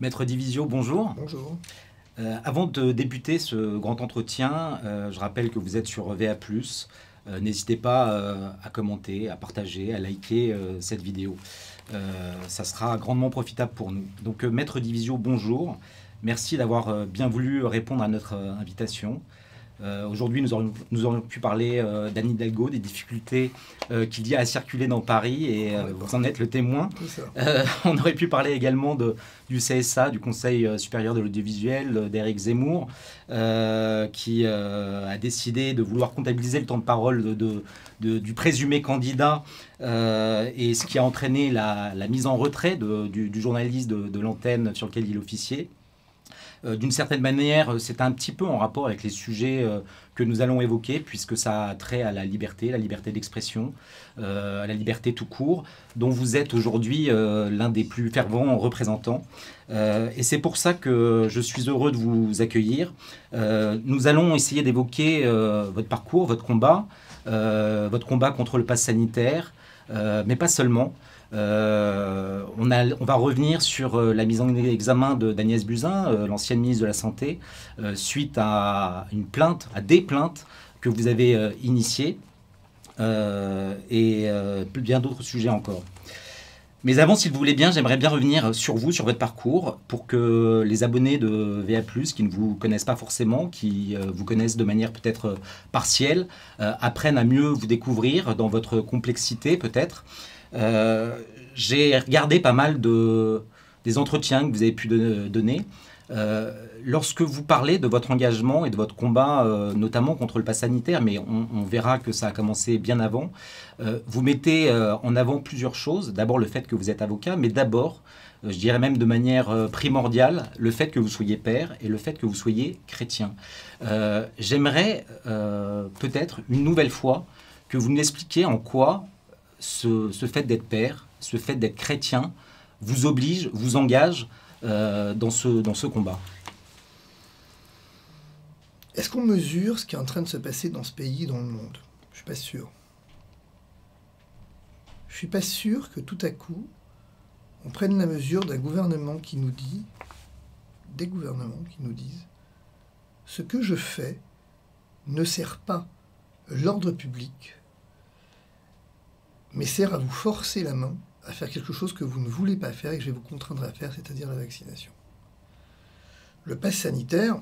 Maître Divisio, bonjour. Bonjour. Euh, avant de débuter ce grand entretien, euh, je rappelle que vous êtes sur VA+. Euh, N'hésitez pas à commenter, à partager, à liker cette vidéo. ça sera grandement profitable pour nous. Donc Maître Divisio, bonjour. Merci d'avoir bien voulu répondre à notre invitation. Euh, aujourd'hui, nous aurions, nous pu parler euh, d'Anne Hidalgo, des difficultés euh, qu'il y a à circuler dans Paris, et vous en êtes le témoin. on aurait pu parler également de, du CSA, du Conseil supérieur de l'audiovisuel, d'Éric Zemmour, qui a décidé de vouloir comptabiliser le temps de parole de, du présumé candidat, et ce qui a entraîné la, mise en retrait du, du, journaliste de, l'antenne sur lequel il officiait. Euh, d'une certaine manière, euh, c'est un petit peu en rapport avec les sujets euh, que nous allons évoquer, puisque ça a trait à la liberté, la liberté d'expression, à la liberté tout court, dont vous êtes aujourd'hui l'un des plus fervents représentants. et c'est pour ça que je suis heureux de vous accueillir. nous allons essayer d'évoquer votre parcours, votre combat, votre combat contre le pass sanitaire, mais pas seulement. Euh, on, va revenir sur euh, la mise en examen d'Agnès Buzyn, euh, l'ancienne ministre de la Santé, suite à une plainte, à des plaintes que vous avez initiées, et bien d'autres sujets encore. Mais avant, s'il vous voulez bien, j'aimerais bien revenir sur vous, sur votre parcours, pour que les abonnés de VA, qui ne vous connaissent pas forcément, qui vous connaissent de manière peut-être partielle, apprennent à mieux vous découvrir dans votre complexité peut-être. Euh, j'ai regardé pas mal de, des entretiens que vous avez pu donner. Euh, lorsque vous parlez de votre engagement et de votre combat, euh, notamment contre le pass sanitaire, mais on, verra que ça a commencé bien avant, vous mettez en avant plusieurs choses. D'abord le fait que vous êtes avocat, mais d'abord, je dirais même de manière primordiale, le fait que vous soyez père et le fait que vous soyez chrétien. J'aimerais peut-être une nouvelle fois que vous nous expliquiez en quoi ce, fait d'être père, ce fait d'être chrétien, vous oblige, vous engage euh, dans, ce, combat Est-ce qu'on mesure ce qui est en train de se passer dans ce pays dans le monde? Je suis pas sûr. Je suis pas sûr que tout à coup, on prenne la mesure d'un gouvernement qui nous dit, des gouvernements qui nous disent, ce que je fais ne sert pas l'ordre public, mais sert à vous forcer la main à faire quelque chose que vous ne voulez pas faire et que je vais vous contraindre à faire, c'est-à-dire la vaccination. Le pass sanitaire,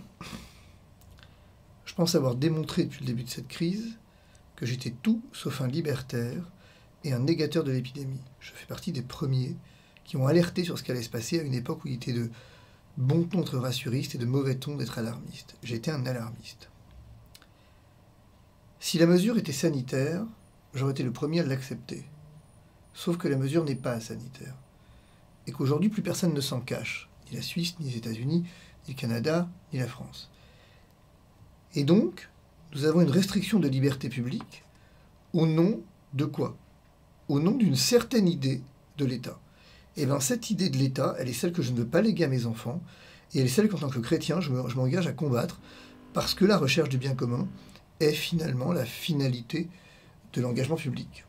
je pense avoir démontré depuis le début de cette crise que j'étais tout sauf un libertaire et un négateur de l'épidémie. Je fais partie des premiers qui ont alerté sur ce qui allait se passer à une époque où il était de bon ton d'être rassuriste et de mauvais ton d'être alarmiste. J'étais un alarmiste. Si la mesure était sanitaire, j'aurais été le premier à l'accepter. Sauf que la mesure n'est pas sanitaire. Et qu'aujourd'hui, plus personne ne s'en cache. Ni la Suisse, ni les États-Unis, ni le Canada, ni la France. Et donc, nous avons une restriction de liberté publique au nom de quoi? Au nom d'une certaine idée de l'État. Et bien cette idée de l'État, elle est celle que je ne veux pas léguer à mes enfants, et elle est celle qu'en tant que chrétien, je m'engage à combattre, parce que la recherche du bien commun est finalement la finalité de l'engagement public.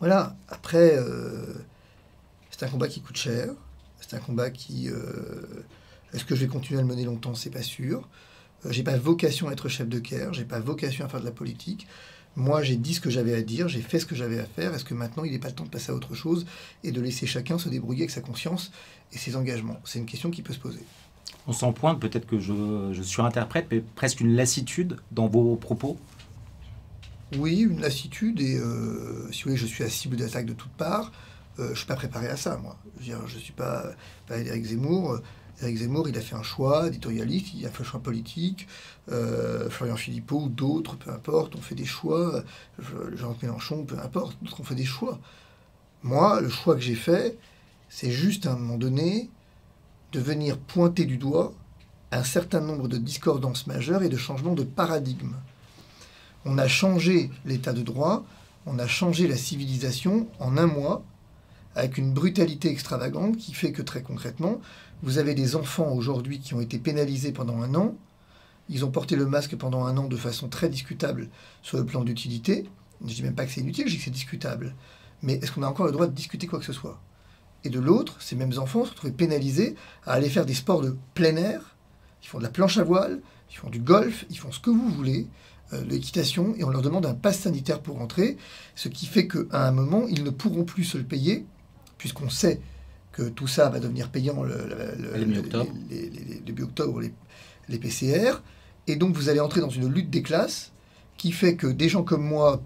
Voilà, après, euh, c'est un combat qui coûte cher, c'est un combat qui... Euh, est-ce que je vais continuer à le mener longtemps C'est pas sûr. Euh, j'ai pas vocation à être chef de guerre, j'ai pas vocation à faire de la politique. Moi, j'ai dit ce que j'avais à dire, j'ai fait ce que j'avais à faire. Est-ce que maintenant, il n'est pas le temps de passer à autre chose et de laisser chacun se débrouiller avec sa conscience et ses engagements? C'est une question qui peut se poser. On s'en pointe, peut-être que je, je surinterprète, mais presque une lassitude dans vos propos? Oui, une lassitude et euh, si vous je suis à cible d'attaque de toutes parts. Euh, je ne suis pas préparé à ça, moi. Je ne suis pas, pas Eric Zemmour. Eric Zemmour, il a fait un choix éditorialiste, il a fait un choix politique. Euh, Florian Philippot ou d'autres, peu importe, on fait des choix. Jean Mélenchon, peu importe, d'autres ont fait des choix. Moi, le choix que j'ai fait, c'est juste à un moment donné de venir pointer du doigt un certain nombre de discordances majeures et de changements de paradigme. On a changé l'état de droit, on a changé la civilisation en un mois, avec une brutalité extravagante qui fait que très concrètement, vous avez des enfants aujourd'hui qui ont été pénalisés pendant un an. Ils ont porté le masque pendant un an de façon très discutable sur le plan d'utilité. Je ne dis même pas que c'est inutile, je dis que c'est discutable. Mais est-ce qu'on a encore le droit de discuter quoi que ce soit? Et de l'autre, ces mêmes enfants se retrouvaient pénalisés à aller faire des sports de plein air. Ils font de la planche à voile, ils font du golf, ils font ce que vous voulez, l'équitation, et on leur demande un pass sanitaire pour rentrer, ce qui fait qu'à un moment, ils ne pourront plus se le payer, puisqu'on sait que tout ça va devenir payant le, le, le, octobre les, les, PCR. Et donc vous allez entrer dans une lutte des classes qui fait que des gens comme moi,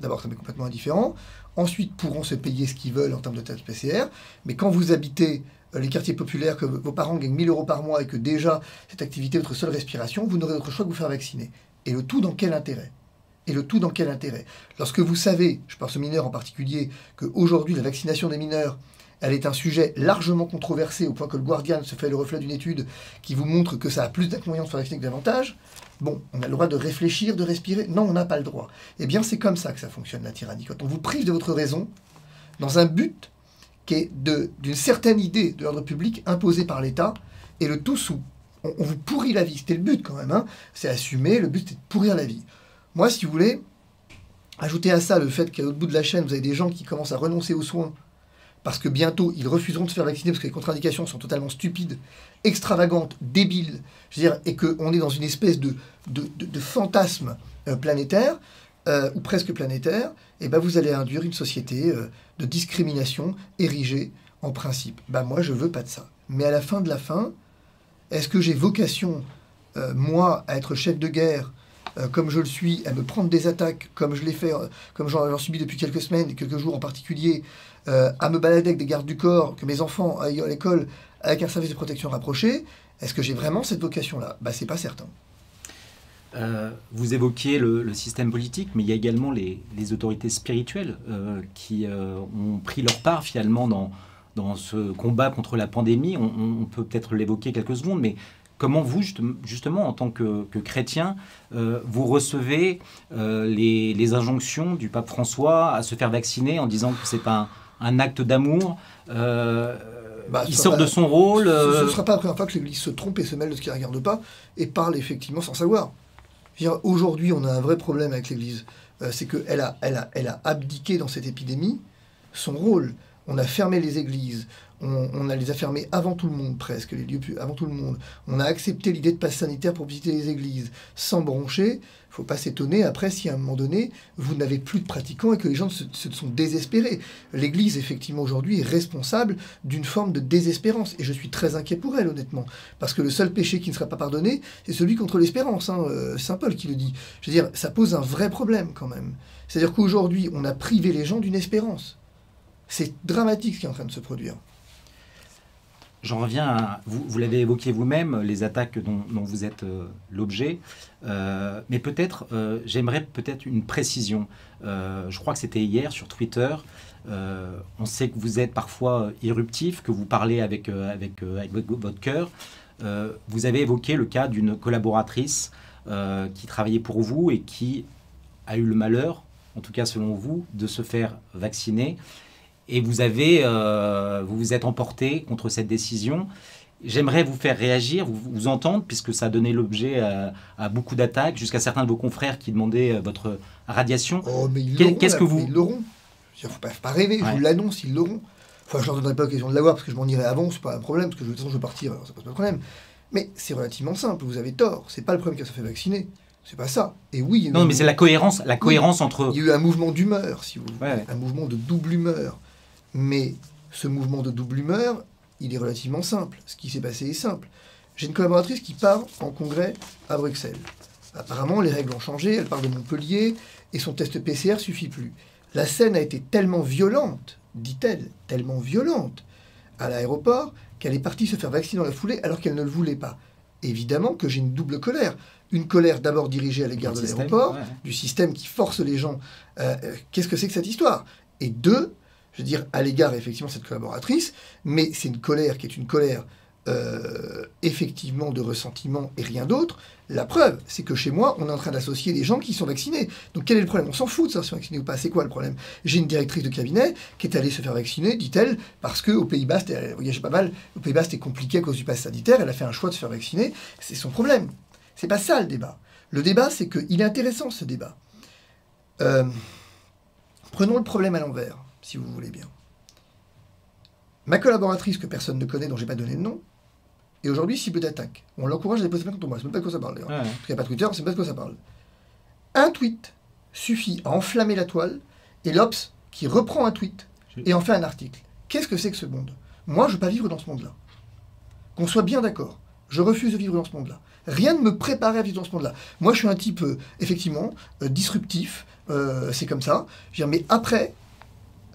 d'abord ça m'est complètement indifférent, ensuite pourront se payer ce qu'ils veulent en termes de test PCR, mais quand vous habitez euh, les quartiers populaires, que vos parents gagnent 1000 euros par mois et que déjà cette activité est votre seule respiration, vous n'aurez d'autre choix que vous faire vacciner. Et le tout dans quel intérêt? Et le tout dans quel intérêt? Lorsque vous savez, je pense aux mineurs en particulier, qu'aujourd'hui la vaccination des mineurs, elle est un sujet largement controversé au point que le Guardian se fait le reflet d'une étude qui vous montre que ça a plus d'inconvénients de faire vacciner que d'avantages. Bon, on a le droit de réfléchir, de respirer. Non, on n'a pas le droit. Eh bien, c'est comme ça que ça fonctionne la tyrannie. Quand on vous prive de votre raison, dans un but qui est d'une certaine idée de l'ordre public imposée par l'État, et le tout sous. On, vous pourrit la vie. C'était le but quand même. Hein. C'est assumé. Le but, c'était de pourrir la vie. Moi, si vous voulez, ajoutez à ça le fait qu'à l'autre bout de la chaîne, vous avez des gens qui commencent à renoncer aux soins parce que bientôt ils refuseront de se faire vacciner parce que les contre-indications sont totalement stupides, extravagantes, débiles, je veux dire, et qu'on est dans une espèce de, de, fantasme euh, planétaire, euh, ou presque planétaire, et ben vous allez induire une société euh, de discrimination érigée en principe. Ben moi, je veux pas de ça. Mais à la fin de la fin, est-ce que j'ai vocation, moi, à être chef de guerre comme je le suis, à me prendre des attaques, comme je l'ai fait, comme j'en subis depuis quelques semaines, quelques jours en particulier, euh, à me balader avec des gardes du corps, que mes enfants aillent à l'école avec un service de protection rapproché, est-ce que j'ai vraiment cette vocation-là? Bah, c'est pas certain. Euh, vous évoquiez le, système politique, mais il y a également les, autorités spirituelles euh, qui ont pris leur part finalement dans, dans ce combat contre la pandémie. On, peut peut-être l'évoquer quelques secondes, mais comment vous, justement, en tant que, chrétien, vous recevez les, les, injonctions du pape François à se faire vacciner en disant que c'est pas un un acte d'amour. Euh, bah, il sort de son rôle. Ce ne euh, sera pas la première fois que l'Église se trompe et se mêle de ce qui ne regarde pas et parle effectivement sans savoir. Aujourd'hui, on a un vrai problème avec l'Église. Euh, c'est qu'elle a, elle a, elle a abdiqué dans cette épidémie son rôle. On a fermé les églises, on, a les a fermés avant tout le monde presque, les lieux avant tout le monde. On a accepté l'idée de passe sanitaire pour visiter les églises sans broncher. Faut pas s'étonner après si à un moment donné vous n'avez plus de pratiquants et que les gens se, sont désespérés. L'Église effectivement aujourd'hui est responsable d'une forme de désespérance et je suis très inquiet pour elle honnêtement parce que le seul péché qui ne sera pas pardonné c'est celui contre l'espérance. Hein, euh, Saint Paul qui le dit. Je veux dire ça pose un vrai problème quand même. C'est-à-dire qu'aujourd'hui on a privé les gens d'une espérance. C'est dramatique ce qui est en train de se produire. J'en reviens à, vous, l'avez évoqué vous-même, les attaques dont, vous êtes euh, l'objet, euh, mais peut-être, euh, j'aimerais peut-être une précision. je crois que c'était hier sur Twitter. on sait que vous êtes parfois irruptif, que vous parlez avec, avec, avec votre cœur. vous avez évoqué le cas d'une collaboratrice qui travaillait pour vous et qui a eu le malheur, en tout cas selon vous, de se faire vacciner et vous avez, euh, vous vous êtes emporté contre cette décision. J'aimerais vous faire réagir, vous, vous entendre, puisque ça a donné l'objet à, beaucoup d'attaques, jusqu'à certains de vos confrères qui demandaient euh, votre radiation. Oh, mais ils Qu'est-ce que vous... Ils l'auront. Il ne faut pas, rêver, je vous l'annonce, ils l'auront. Enfin, je ne leur donnerai pas l'occasion de l'avoir parce que je m'en irai avant, c'est pas un problème, parce que de toute façon, je vais partir, alors ça pose pas de problème. Mais c'est relativement simple, vous avez tort. C'est pas le problème qu'elle se fait vacciner. C'est pas ça. Et oui. non, mais c'est la cohérence, la cohérence entre. Il y a eu un mouvement d'humeur, si vous voulez, un mouvement de double humeur. Mais ce mouvement de double humeur, il est relativement simple. Ce qui s'est passé est simple. J'ai une collaboratrice qui part en congrès à Bruxelles. Apparemment, les règles ont changé, elle part de Montpellier et son test PCR suffit plus. La scène a été tellement violente, dit-elle, tellement violente à l'aéroport qu'elle est partie se faire vacciner dans la foulée alors qu'elle ne le voulait pas. Évidemment que j'ai une double colère. Une colère d'abord dirigée à l'égard de l'aéroport, du système qui force les gens. Euh, euh, qu'est-ce que c'est que cette histoire? Et deux, je veux dire, à l'égard effectivement de cette collaboratrice, mais c'est une colère qui est une colère euh, effectivement de ressentiment et rien d'autre. La preuve, c'est que chez moi, on est en train d'associer des gens qui sont vaccinés. Donc quel est le problème? On s'en fout de savoir si sont vaccinés ou pas. C'est quoi le problème? J'ai une directrice de cabinet qui est allée se faire vacciner, dit-elle, parce qu'au Pays-Bas, elle voyageait pas mal, Pays-Bas c'était compliqué à cause du pass sanitaire, elle a fait un choix de se faire vacciner, c'est son problème. C'est pas ça le débat. Le débat, c'est qu'il est intéressant ce débat. Euh, prenons le problème à l'envers si vous voulez bien. ma collaboratrice que personne ne connaît, dont j'ai pas donné de nom, est aujourd'hui cible d'attaque. On l'encourage à déposer plainte contre moi. C'est même pas de quoi ça parle d'ailleurs. Ouais. Parce qu'il n'y a pas Twitter, c'est pas de quoi ça parle. Un tweet suffit à enflammer la toile et l'Obs qui reprend un tweet et en fait un article. Qu'est-ce que c'est que ce monde? Moi, je ne veux pas vivre dans ce monde-là. Qu'on soit bien d'accord. Je refuse de vivre dans ce monde-là. Rien ne me préparait à vivre dans ce monde-là. Moi, je suis un type, euh, effectivement, euh, disruptif. euh, c'est comme ça. Je veux dire, mais après,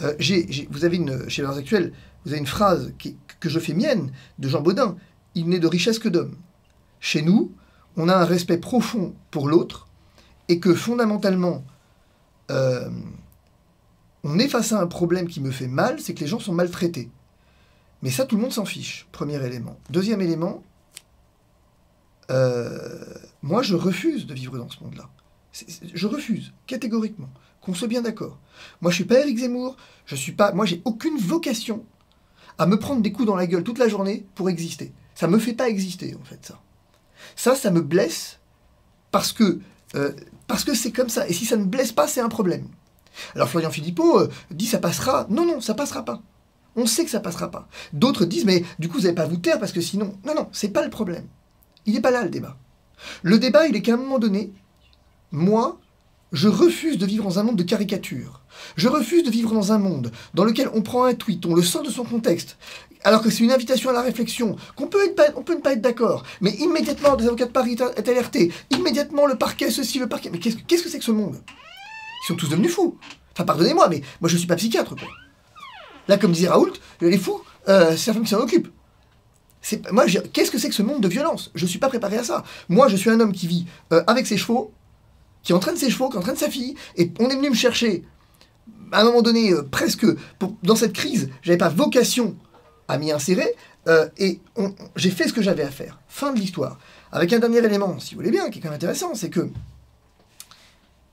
euh, vous avez une, phrase que je fais mienne de Jean Baudin. Il n'est de richesse que d'homme. Chez nous, on a un respect profond pour l'autre et que fondamentalement, euh, on est face à un problème qui me fait mal, c'est que les gens sont maltraités. Mais ça, tout le monde s'en fiche, premier élément. Deuxième élément, euh, moi, je refuse de vivre dans ce monde-là. Je refuse, catégoriquement. Qu'on soit bien d'accord. Moi, je suis pas Eric Zemmour, je suis pas. Moi, j'ai aucune vocation à me prendre des coups dans la gueule toute la journée pour exister. Ça me fait pas exister, en fait, ça. Ça, ça me blesse parce que euh, parce que c'est comme ça. Et si ça ne blesse pas, c'est un problème. Alors Florian Philippot euh, dit ça passera. Non, non, ça passera pas. On sait que ça passera pas. D'autres disent mais du coup vous n'allez pas vous taire parce que sinon. Non, non, c'est pas le problème. Il n'est pas là le débat. Le débat, il est qu'à un moment donné, moi, je refuse de vivre dans un monde de caricature. Je refuse de vivre dans un monde dans lequel on prend un tweet, on le sort de son contexte, alors que c'est une invitation à la réflexion, qu'on peut, peut ne pas être d'accord, mais immédiatement des avocats de Paris est alerté, immédiatement le parquet ceci, le parquet. Mais qu'est-ce que c'est que ce monde? Ils sont tous devenus fous. Enfin, pardonnez-moi, mais moi je suis pas psychiatre, quoi. Là, comme disait Raoult, les fous, euh, c'est la femme qui s'en occupe. Moi, qu'est-ce que c'est que ce monde de violence? Je suis pas préparé à ça. Moi, je suis un homme qui vit euh, avec ses chevaux, qui entraîne ses chevaux, qui entraîne sa fille, et on est venu me chercher à un moment donné, euh, presque dans cette crise, j'avais pas vocation à m'y insérer, euh, et j'ai fait ce que j'avais à faire. Fin de l'histoire. Avec un dernier élément, si vous voulez bien, qui est quand même intéressant, c'est que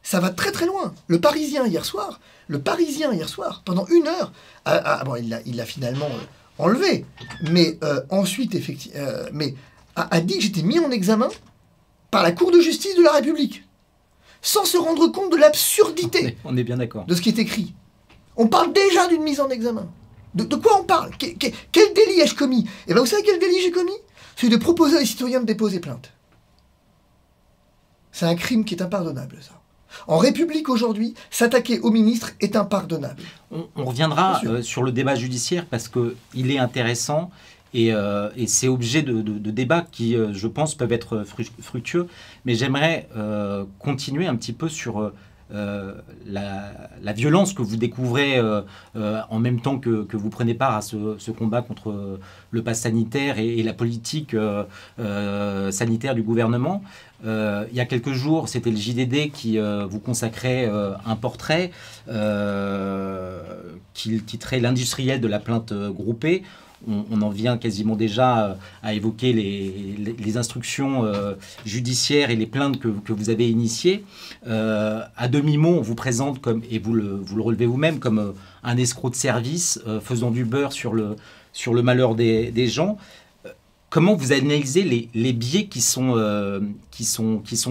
ça va très très loin. Le Parisien hier soir, le Parisien hier soir, pendant une heure, ah, bon, il l'a finalement euh, enlevé, mais ensuite, effectivement, mais a dit que j'étais mis en examen par la Cour de justice de la République, sans se rendre compte de l'absurdité On est bien d'accord. de ce qui est écrit. On parle déjà d'une mise en examen. De, de quoi on parle? Que- que- Quel délit ai-je commis? Et bien vous savez quel délit j'ai commis? Celui de proposer à les citoyens de déposer plainte. C'est un crime qui est impardonnable, ça. En République aujourd'hui, s'attaquer au ministre est impardonnable. On, on reviendra euh, sur le débat judiciaire parce qu'il est intéressant et, euh, et c'est objet de, de- débats qui, euh, je pense, peuvent être fru- fructueux. Mais j'aimerais euh, continuer un petit peu sur la, violence que vous découvrez en même temps que, vous prenez part à ce, combat contre le pass sanitaire et, et la politique sanitaire du gouvernement. Il y a quelques jours, c'était le JDD qui vous consacrait un portrait qu'il titrait L'industriel de la plainte groupée. On, en vient quasiment déjà euh, à évoquer les, instructions euh, judiciaires et les plaintes que, vous avez initiées. Euh, à demi-mot, on vous présente comme, et vous le, relevez vous-même, comme un escroc de service faisant du beurre sur le, malheur des, gens. Comment vous analysez les, biais qui sont,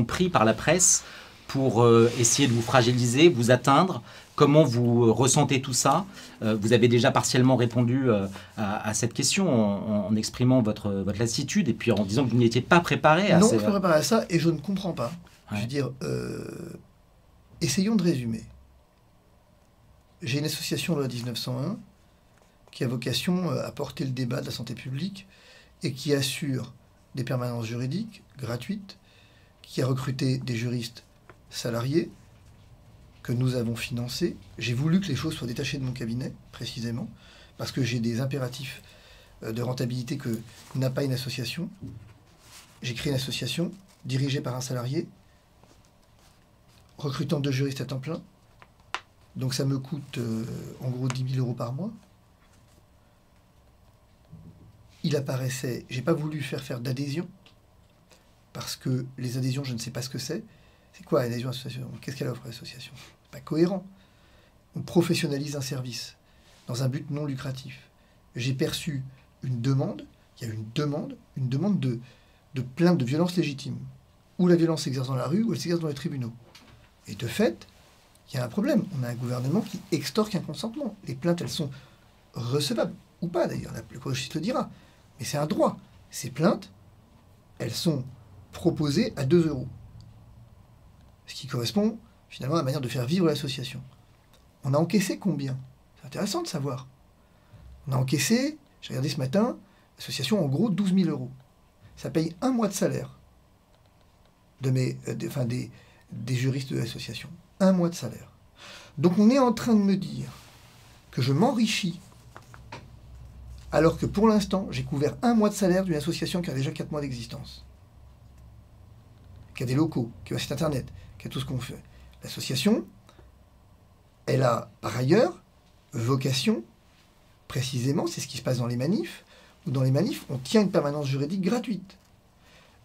pris par la presse pour essayer de vous fragiliser, vous atteindre Comment vous euh, ressentez tout ça? Euh, Vous avez déjà partiellement répondu euh, à, à cette question en, en exprimant votre, votre lassitude et puis en disant que vous n'étiez pas préparé à non, ces- je me prépare à ça et je ne comprends pas. Je veux dire, euh, essayons de résumer. J'ai une association loi 1901 qui a vocation à porter le débat de la santé publique et qui assure des permanences juridiques gratuites, qui a recruté des juristes salariés que nous avons financés. J'ai voulu que les choses soient détachées de mon cabinet, précisément, parce que j'ai des impératifs euh, de rentabilité que n'a pas une association. J'ai créé une association dirigée par un salarié, recrutant deux juristes à temps plein. Donc ça me coûte euh, en gros 10 000 euros par mois. Il apparaissait, j'ai pas voulu faire faire d'adhésion, parce que les adhésions, je ne sais pas ce que c'est. C'est quoi une adhésion à l'association Qu'est-ce qu'elle offre à l'association Pas cohérent. On professionnalise un service dans un but non lucratif. J'ai perçu une demande, il y a une demande, une demande de, plainte de violence légitime. Ou la violence s'exerce dans la rue, ou elle s'exerce dans les tribunaux. Et de fait, il y a un problème. On a un gouvernement qui extorque un consentement. Les plaintes, elles sont recevables. ou pas d'ailleurs, le le dira. Mais c'est un droit. Ces plaintes, elles sont proposées à 2 euros. Ce qui correspond finalement à la manière de faire vivre l'association. On a encaissé combien? C'est intéressant de savoir. On a encaissé, j'ai regardé ce matin, l'association en gros 12 000 euros. Ça paye un mois de salaire de mes, euh, des, des juristes de l'association. Un mois de salaire. Donc on est en train de me dire que je m'enrichis alors que pour l'instant, j'ai couvert un mois de salaire d'une association qui a déjà quatre mois d'existence, qui a des locaux, qui a un site internet, a tout ce qu'on fait. L'association, elle a par ailleurs vocation, précisément, c'est ce qui se passe dans les manifs, où dans les manifs, on tient une permanence juridique gratuite.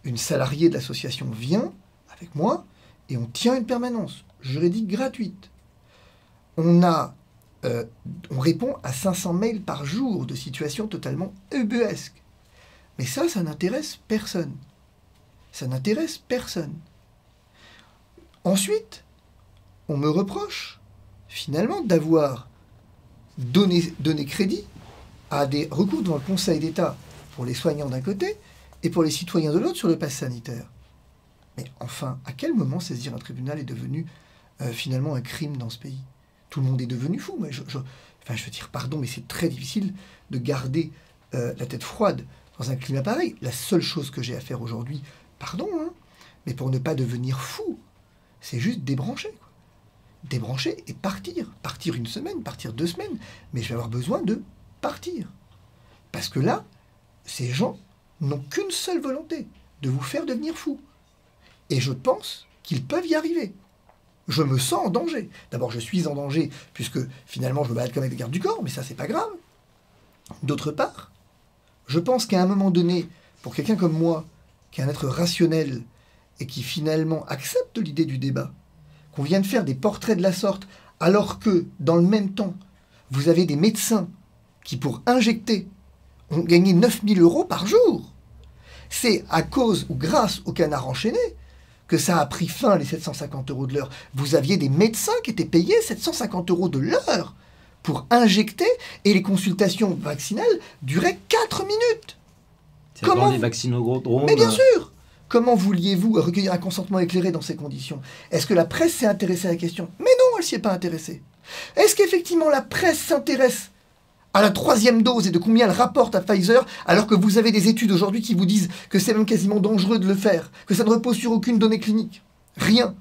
Une salariée de l'association vient avec moi et on tient une permanence juridique gratuite. On a euh, on répond à 500 mails par jour de situations totalement ubuesques. Mais ça, ça n'intéresse personne. Ça n'intéresse personne. Ensuite, on me reproche finalement d'avoir donné, crédit à des recours devant le Conseil d'État pour les soignants d'un côté et pour les citoyens de l'autre sur le pass sanitaire. Mais enfin, à quel moment saisir un tribunal est devenu euh, finalement un crime dans ce pays? Tout le monde est devenu fou. Mais je, enfin, je veux dire, pardon, mais c'est très difficile de garder euh, la tête froide dans un climat pareil. La seule chose que j'ai à faire aujourd'hui, pardon, hein, mais pour ne pas devenir fou, c'est juste débrancher. Débrancher et partir. Partir une semaine, partir deux semaines. Mais je vais avoir besoin de partir. Parce que là, ces gens n'ont qu'une seule volonté, de vous faire devenir fou. Et je pense qu'ils peuvent y arriver je me sens en danger. D'abord, je suis en danger, puisque finalement, je me balade comme avec des gardes du corps, mais ça, c'est pas grave. D'autre part, je pense qu'à un moment donné, pour quelqu'un comme moi, qui est un être rationnel et qui finalement accepte l'idée du débat, qu'on vienne faire des portraits de la sorte, alors que, dans le même temps, vous avez des médecins qui, pour injecter, ont gagné 9000 euros par jour. C'est à cause ou grâce au canard enchaîné que ça a pris fin, les 750 euros de l'heure. Vous aviez des médecins qui étaient payés 750 euros de l'heure pour injecter, et les consultations vaccinales duraient 4 minutes. Comment les vaccinodromes Mais bien sûr Comment vouliez-vous recueillir un consentement éclairé dans ces conditions? Est-ce que la presse s'est intéressée à la question? Mais non, elle s'y est pas intéressée. Est-ce qu'effectivement la presse s'intéresse à la troisième dose et de combien elle rapporte à Pfizer, alors que vous avez des études aujourd'hui qui vous disent que c'est même quasiment dangereux de le faire, que ça ne repose sur aucune donnée clinique? Rien.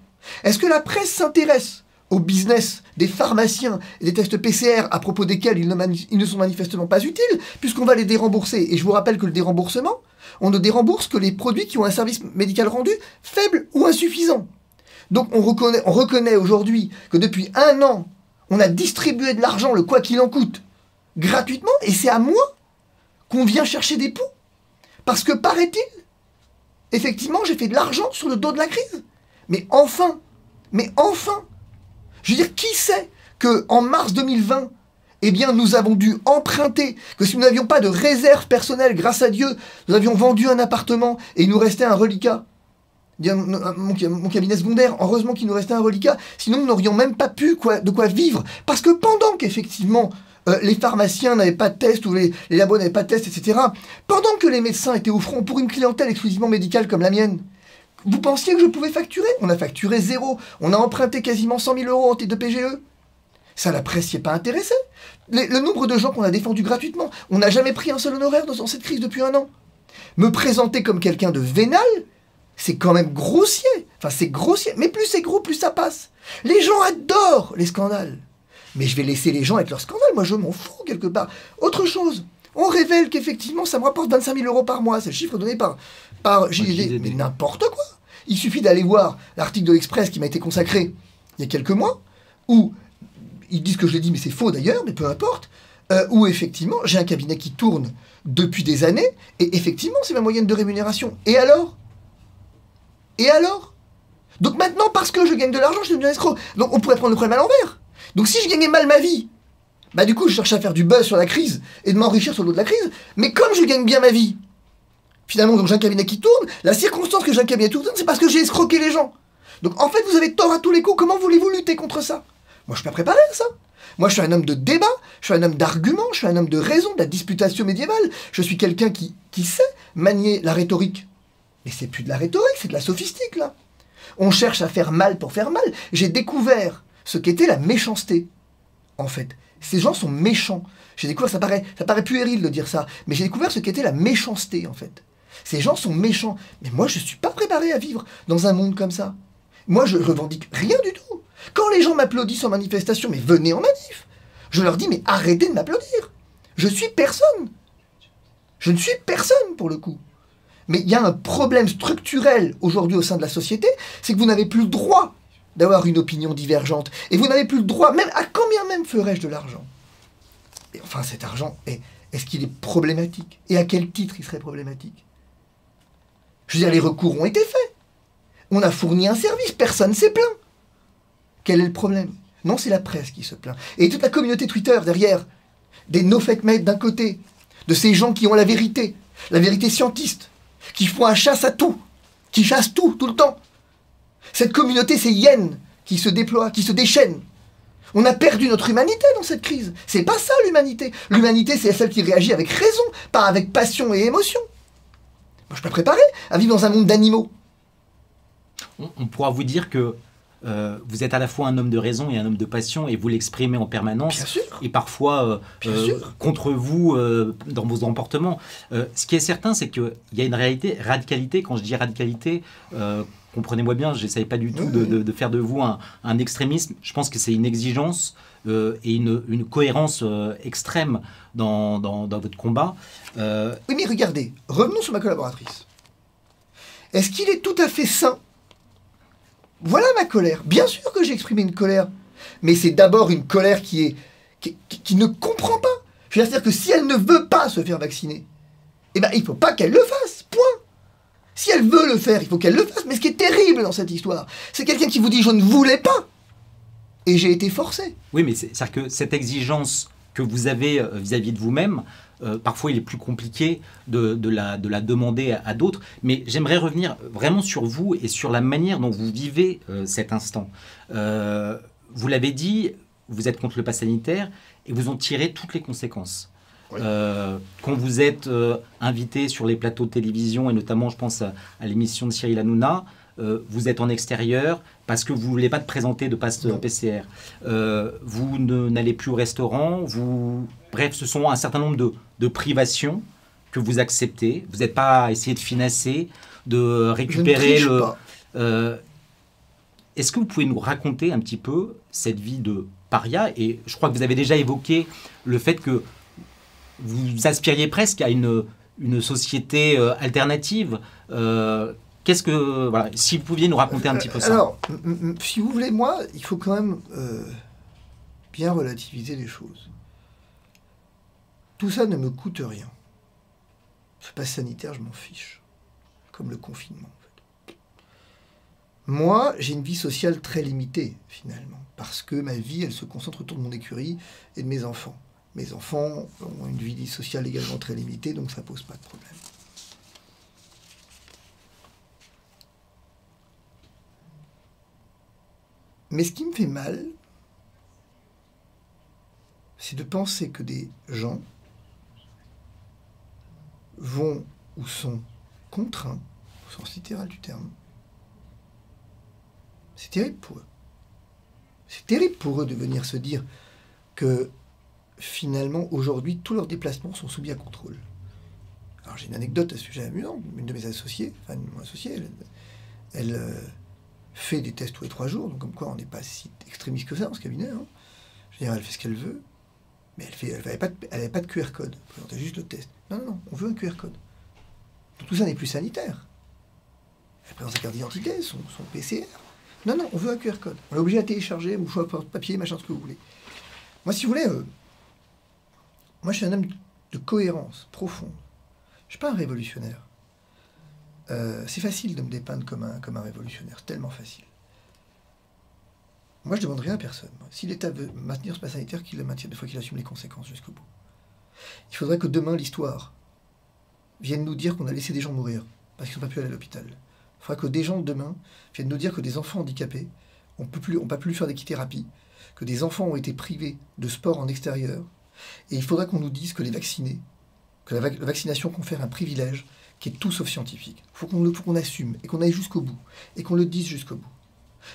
Est-ce que la presse s'intéresse au business des pharmaciens et des tests PCR à propos desquels ils ne, sont manifestement pas utiles, puisqu'on va les dérembourser. Et je vous rappelle que le déremboursement, on ne dérembourse que les produits qui ont un service médical rendu faible ou insuffisant. Donc on reconnaît, on reconnaît aujourd'hui que depuis un an, on a distribué de l'argent, le quoi qu'il en coûte, gratuitement, et c'est à moi qu'on vient chercher des poux. Parce que paraît-il, effectivement, j'ai fait de l'argent sur le dos de la crise. Mais enfin, mais enfin, je veux dire, qui sait que en mars 2020, eh bien, nous avons dû emprunter, que si nous n'avions pas de réserve personnelle, grâce à Dieu, nous avions vendu un appartement et il nous restait un reliquat. Mon, cabinet secondaire, heureusement qu'il nous restait un reliquat, sinon nous n'aurions même pas pu de quoi vivre. Parce que pendant qu'effectivement euh, les pharmaciens n'avaient pas de test ou les, les labos n'avaient pas de test, etc. Pendant que les médecins étaient au front pour une clientèle exclusivement médicale comme la mienne, vous pensiez que je pouvais facturer? On a facturé zéro. On a emprunté quasiment 100 000 euros en de PGE. Ça, la presse n'y est pas intéressée. le nombre de gens qu'on a défendus gratuitement, on n'a jamais pris un seul honoraire dans, cette crise depuis un an. Me présenter comme quelqu'un de vénal, c'est quand même grossier. Enfin, c'est grossier. Mais plus c'est gros, plus ça passe. Les gens adorent les scandales. Mais je vais laisser les gens avec leur scandale. Moi, je m'en fous quelque part. Autre chose. On révèle qu'effectivement, ça me rapporte 25 000 euros par mois. C'est le chiffre donné par, par Mais n'importe quoi. Il suffit d'aller voir l'article de l'Express qui m'a été consacré il y a quelques mois, où ils disent que je l'ai dit, mais c'est faux d'ailleurs, mais peu importe, euh, où effectivement, j'ai un cabinet qui tourne depuis des années, et effectivement, c'est ma moyenne de rémunération. Et alors? Et alors? Donc maintenant, parce que je gagne de l'argent, je suis devenu un escroc. Donc on pourrait prendre le problème à l'envers. Donc si je gagnais mal ma vie, bah du coup je cherchais à faire du buzz sur la crise et de m'enrichir sur le dos de la crise. Mais comme je gagne bien ma vie, finalement donc j'ai un cabinet qui tourne, la circonstance que j'ai un cabinet qui tourne, c'est parce que j'ai escroqué les gens. Donc en fait vous avez tort à tous les coups, comment voulez-vous lutter contre ça? Moi, je suis pas préparé à ça. Moi, je suis un homme de débat, je suis un homme d'argument, je suis un homme de raison, de la disputation médiévale. Je suis quelqu'un qui, qui sait manier la rhétorique. Mais c'est plus de la rhétorique, c'est de la sophistique, là. On cherche à faire mal pour faire mal. J'ai découvert ce qu'était la méchanceté, en fait. Ces gens sont méchants. J'ai découvert, ça paraît, ça paraît puéril de dire ça, mais j'ai découvert ce qu'était la méchanceté, en fait. Ces gens sont méchants. Mais moi, je ne suis pas préparé à vivre dans un monde comme ça. Moi, je revendique rien du tout. Quand les gens m'applaudissent en manifestation, mais venez en manif. Je leur dis, mais arrêtez de m'applaudir. Je suis personne. Je ne suis personne pour le coup. Mais il y a un problème structurel aujourd'hui au sein de la société, c'est que vous n'avez plus le droit d'avoir une opinion divergente. Et vous n'avez plus le droit, même à combien même ferais-je de l'argent? Et enfin, cet argent, est-ce qu'il est problématique? Et à quel titre il serait problématique? Je veux dire, les recours ont été faits. On a fourni un service, personne s'est plaint. Quel est le problème? Non, c'est la presse qui se plaint. Et toute la communauté Twitter derrière, des no-fake mates d'un côté, de ces gens qui ont la vérité, la vérité scientiste, qui font un chasse à tout, qui chassent tout, tout le temps. Cette communauté, c'est Yen qui se déploie, qui se déchaîne. On a perdu notre humanité dans cette crise. C'est pas ça l'humanité. L'humanité, c'est celle qui réagit avec raison, pas avec passion et émotion. Moi, je suis pas préparé à vivre dans un monde d'animaux. On, pourra vous dire que euh, vous êtes à la fois un homme de raison et un homme de passion et vous l'exprimez en permanence. Bien sûr. Et parfois euh, euh, contre vous dans vos emportements. ce qui est certain, c'est qu'il y a une réalité, radicalité. Quand je dis radicalité, comprenez-moi bien, je n'essaye pas du tout de, faire de vous un, extrémisme. Je pense que c'est une exigence et une, cohérence extrême dans, dans, votre combat. Oui, mais regardez, revenons sur ma collaboratrice. Est-ce qu'il est tout à fait sain? Voilà ma colère. Bien sûr que j'ai exprimé une colère. Mais c'est d'abord une colère qui est qui, ne comprend pas. Je veux dire que si elle ne veut pas se faire vacciner, eh ben, il faut pas qu'elle le fasse. Point. Si elle veut le faire, il faut qu'elle le fasse. Mais ce qui est terrible dans cette histoire, c'est quelqu'un qui vous dit je ne voulais pas. Et j'ai été forcé. Oui, mais c'est-à-dire que cette exigence que vous avez vis à -vis de vous-même, euh, parfois il est plus compliqué de, la, demander à, d'autres. Mais j'aimerais revenir vraiment sur vous et sur la manière dont vous vivez euh, cet instant. Euh, vous l'avez dit, vous êtes contre le pass sanitaire et vous en tirez toutes les conséquences. quand vous êtes invité sur les plateaux de télévision, et notamment je pense à, l'émission de Cyril Hanouna, vous êtes en extérieur parce que vous ne voulez pas te présenter de passe PCR. vous n'allez plus au restaurant, vous Bref, ce sont un certain nombre de, privations que vous acceptez. Vous n'êtes pas à essayer de financer, de récupérer le. Euh, est-ce que vous pouvez nous raconter un petit peu cette vie de paria? Et je crois que vous avez déjà évoqué le fait que vous aspiriez presque à une, une société euh, alternative. Euh, qu'est-ce que voilà, si vous pouviez nous raconter un petit peu ça. Alors, si vous voulez, moi, il faut quand même bien relativiser les choses. Tout ça ne me coûte rien. Ce passe sanitaire, je m'en fiche. Comme le confinement. Moi, j'ai une vie sociale très limitée, finalement, parce que ma vie, elle se concentre autour de mon écurie et de mes enfants. Mes enfants ont une vie sociale également très limitée, donc ça pose pas de problème. Mais ce qui me fait mal, c'est de penser que des gens vont ou sont contraints, au sens littéral du terme, c'est terrible pour eux. C'est terrible pour eux de venir se dire que finalement, aujourd'hui, tous leurs déplacements sont soumis à contrôle. Alors j'ai une anecdote à ce sujet amusant. Une de mes associées, enfin mon associée, elle, euh, fait des tests tous les trois jours, donc comme quoi on n'est pas si extrémiste que ça dans ce cabinet. Hein. Je veux dire, elle fait ce qu'elle veut, mais elle n'avait pas, de, pas de QR code. Elle présentait juste le test. Non, non, non, on veut un QR code. tout ça n'est plus sanitaire. Elle présente sa carte d'identité, son, PCR. Non, non, on veut un QR code. On est obligé à télécharger, mouchoir papier, machin, ce que vous voulez. Moi, si vous voulez, euh, moi, je suis un homme de cohérence profonde. Je ne suis pas un révolutionnaire. Euh, c'est facile de me dépeindre comme un, comme un révolutionnaire, tellement facile. Moi, je ne demande rien à personne. Si l'État veut maintenir ce pass sanitaire, qu'il le maintienne, une fois qu'il assume les conséquences jusqu'au bout. Il faudrait que demain, l'histoire vienne nous dire qu'on a laissé des gens mourir parce qu'ils n'ont pas pu aller à l'hôpital. Il faudrait que des gens demain viennent nous dire que des enfants handicapés, on ne peut plus faire d'équithérapie que des enfants ont été privés de sport en extérieur. Et il faudra qu'on nous dise que les vaccinés, que la, vaccination confère un privilège qui est tout sauf scientifique. Il faut qu'on assume et qu'on aille jusqu'au bout. Et qu'on le dise jusqu'au bout.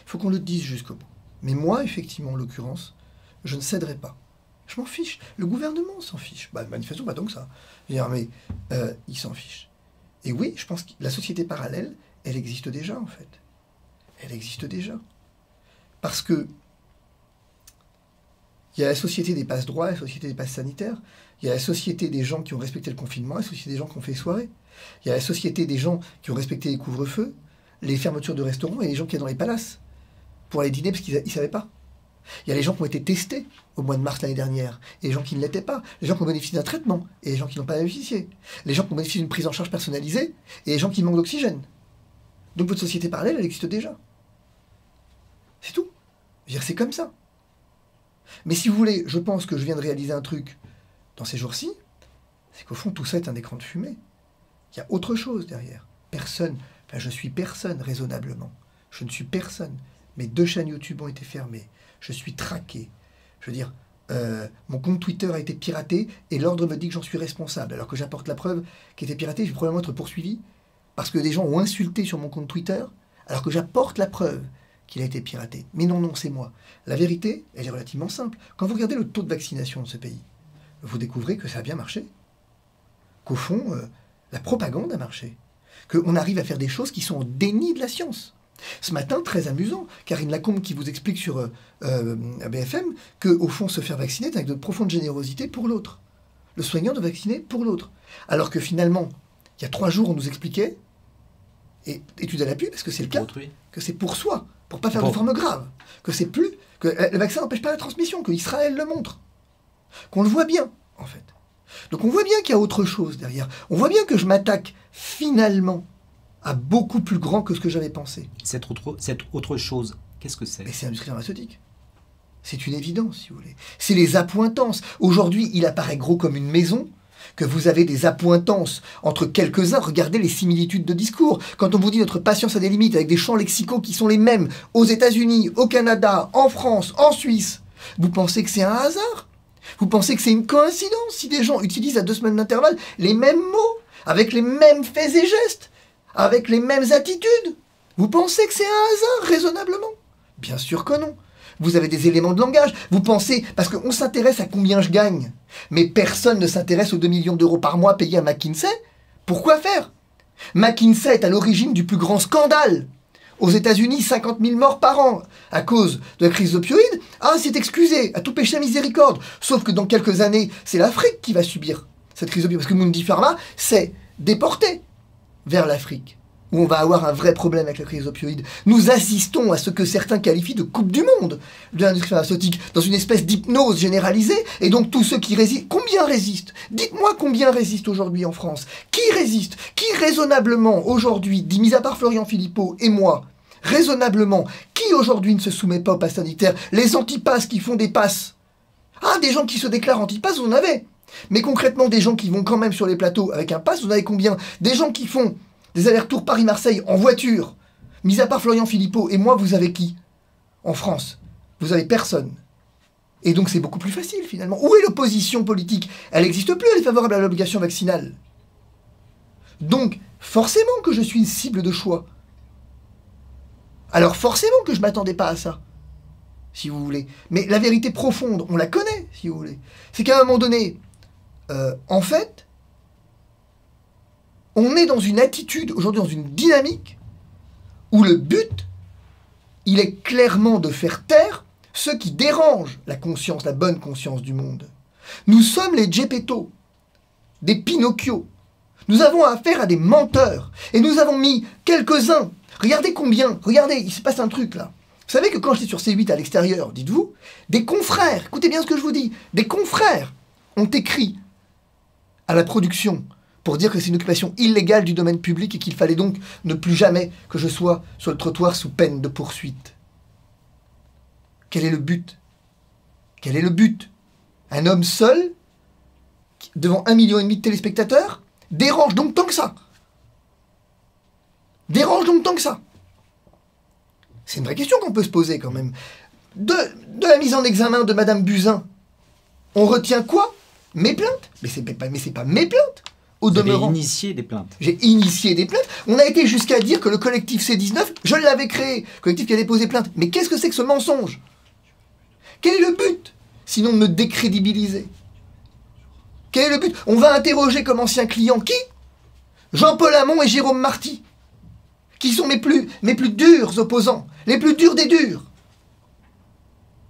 Il faut qu'on le dise jusqu'au bout. Mais moi, effectivement, en l'occurrence, je ne céderai pas. Je m'en fiche. Le gouvernement s'en fiche. Bah, manifestement, pas tant que ça. Dire, mais euh, il s'en fiche. Et oui, je pense que la société parallèle, elle existe déjà, en fait. Elle existe déjà. Parce que il y a la société des passes droits, la société des passes sanitaires. Il y a la société des gens qui ont respecté le confinement, la société des gens qui ont fait soirée. Il y a la société des gens qui ont respecté les couvre-feux, les fermetures de restaurants et les gens qui sont dans les palaces pour aller dîner parce qu'ils ne savaient pas. Il y a les gens qui ont été testés au mois de mars l'année dernière, et les gens qui ne l'étaient pas, les gens qui ont bénéficié d'un traitement, et les gens qui n'ont pas bénéficié, les gens qui ont bénéficié d'une prise en charge personnalisée, et les gens qui manquent d'oxygène. Donc votre société parallèle, elle existe déjà. C'est tout. C'est comme ça. Mais si vous voulez, je pense que je viens de réaliser un truc dans ces jours-ci, c'est qu'au fond, tout ça est un écran de fumée. Il y a autre chose derrière. Personne, enfin je suis personne raisonnablement. Je ne suis personne. Mes deux chaînes YouTube ont été fermées je suis traqué. Je veux dire, euh, mon compte Twitter a été piraté et l'ordre me dit que j'en suis responsable. Alors que j'apporte la preuve qu'il était piraté, je vais probablement être poursuivi parce que des gens ont insulté sur mon compte Twitter alors que j'apporte la preuve qu'il a été piraté. Mais non, non, c'est moi. La vérité, elle est relativement simple. Quand vous regardez le taux de vaccination de ce pays, vous découvrez que ça a bien marché. Qu'au fond, euh, la propagande a marché. Qu'on arrive à faire des choses qui sont en déni de la science. Ce matin, très amusant, Karine Lacombe qui vous explique sur euh, euh BFM que, au fond, se faire vacciner est avec de profonde générosité pour l'autre. Le soignant de vacciner pour l'autre. Alors que finalement, il y a trois jours, on nous expliquait, et étude à l'appui, parce que c'est le cas, que c'est pour soi, pour pas faire de forme grave, que c'est plus, que euh, le vaccin n'empêche pas la transmission, que Israël le montre, qu'on le voit bien, en fait. Donc on voit bien qu'il y a autre chose derrière. On voit bien que je m'attaque finalement à beaucoup plus grand que ce que j'avais pensé. Cette autre, cette autre chose, qu'est-ce que c'est? C'est l'industrie pharmaceutique. C'est une évidence, si vous voulez. C'est les appointances. Aujourd'hui, il apparaît gros comme une maison, que vous avez des appointances entre quelques-uns. Regardez les similitudes de discours. Quand on vous dit notre patience a des limites avec des champs lexicaux qui sont les mêmes aux États-Unis, au Canada, en France, en Suisse, vous pensez que c'est un hasard? Vous pensez que c'est une coïncidence si des gens utilisent à deux semaines d'intervalle les mêmes mots, avec les mêmes faits et gestes avec les mêmes attitudes? Vous pensez que c'est un hasard, raisonnablement? Bien sûr que non. Vous avez des éléments de langage. Vous pensez, parce qu'on s'intéresse à combien je gagne, mais personne ne s'intéresse aux 2 millions d'euros par mois payés à McKinsey. Pourquoi faire? McKinsey est à l'origine du plus grand scandale. Aux États-Unis, 50 000 morts par an à cause de la crise opioïde. Ah, c'est excusé, à tout péché à miséricorde. Sauf que dans quelques années, c'est l'Afrique qui va subir cette crise opioïde. Parce que Mundi Pharma s'est déporté vers l'Afrique, où on va avoir un vrai problème avec la crise opioïde. Nous assistons à ce que certains qualifient de coupe du monde de l'industrie pharmaceutique, dans une espèce d'hypnose généralisée, et donc tous ceux qui résistent, combien résistent? Dites-moi combien résistent aujourd'hui en France. Qui résiste? Qui raisonnablement aujourd'hui, dit mis à part Florian Philippot et moi, raisonnablement, qui aujourd'hui ne se soumet pas au pass sanitaire Les antipasses qui font des passes. Ah, des gens qui se déclarent antipasses, vous en avez. Mais concrètement, des gens qui vont quand même sur les plateaux avec un pass, vous en avez combien? Des gens qui font des allers-retours Paris-Marseille en voiture, mis à part Florian Philippot, et moi, vous avez qui? En France, vous avez personne. Et donc c'est beaucoup plus facile finalement. Où est l'opposition politique? Elle n'existe plus, elle est favorable à l'obligation vaccinale. Donc, forcément que je suis une cible de choix. Alors forcément que je ne m'attendais pas à ça, si vous voulez. Mais la vérité profonde, on la connaît, si vous voulez. C'est qu'à un moment donné, euh, en fait, on est dans une attitude, aujourd'hui dans une dynamique, où le but, il est clairement de faire taire ceux qui dérangent la conscience, la bonne conscience du monde. Nous sommes les Gepetto, des Pinocchio. Nous avons affaire à des menteurs. Et nous avons mis quelques-uns. Regardez combien. Regardez, il se passe un truc là. Vous savez que quand j'étais sur C8 à l'extérieur, dites-vous, des confrères, écoutez bien ce que je vous dis, des confrères ont écrit à la production pour dire que c'est une occupation illégale du domaine public et qu'il fallait donc ne plus jamais que je sois sur le trottoir sous peine de poursuite. Quel est le but? Quel est le but? Un homme seul, devant un million et demi de téléspectateurs, dérange donc tant que ça. Dérange donc tant que ça. C'est une vraie question qu'on peut se poser quand même. de, la mise en examen de Madame Buzyn, on retient quoi? Mes plaintes? Mais c'est pas, pas mes plaintes au Vous avez demeurant. initié des plaintes. J'ai initié des plaintes. On a été jusqu'à dire que le collectif C19, je l'avais créé, collectif qui a déposé plainte. Mais qu'est-ce que c'est que ce mensonge? Quel est le but Sinon de me décrédibiliser? Quel est le but? On va interroger comme ancien client qui? Jean-Paul Hamon et Jérôme Marty, qui sont mes plus, mes plus durs opposants, les plus durs des durs.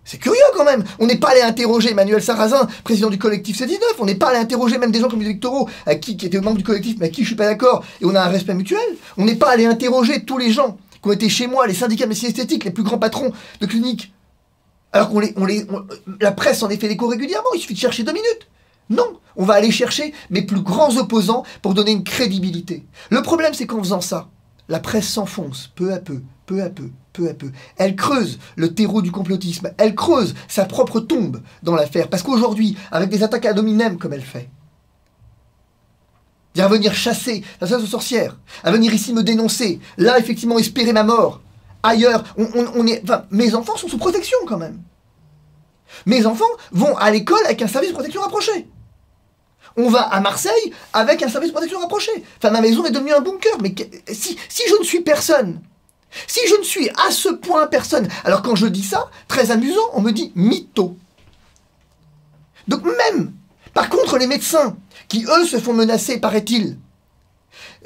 C'est curieux quand même. On n'est pas allé interroger Emmanuel Sarrazin, président du collectif C19. On n'est pas allé interroger même des gens comme les électoraux, à qui, qui étaient membres du collectif, mais à qui je suis pas d'accord. Et on a un respect mutuel. On n'est pas allé interroger tous les gens qui ont été chez moi, les syndicats de médecine esthétique, les plus grands patrons de cliniques. Alors qu'on les, on les, la presse en est fait l'écho régulièrement. Il suffit de chercher deux minutes. Non, on va aller chercher mes plus grands opposants pour donner une crédibilité. Le problème, c'est qu'en faisant ça, la presse s'enfonce peu à peu, peu à peu, peu à peu. Elle creuse le terreau du complotisme. Elle creuse sa propre tombe dans l'affaire. Parce qu'aujourd'hui, avec des attaques à dominem comme elle fait, à venir chasser la chasse aux sorcières, à venir ici me dénoncer, là effectivement espérer ma mort, ailleurs, mes enfants sont sous protection quand même. Mes enfants vont à l'école avec un service de protection rapproché. On va à Marseille avec un service de protection rapproché. Enfin, ma maison est devenue un bunker. Mais si je ne suis personne, si je ne suis à ce point personne, alors quand je dis ça, très amusant, on me dit mytho. Donc même, par contre, les médecins, qui eux se font menacer, paraît-il,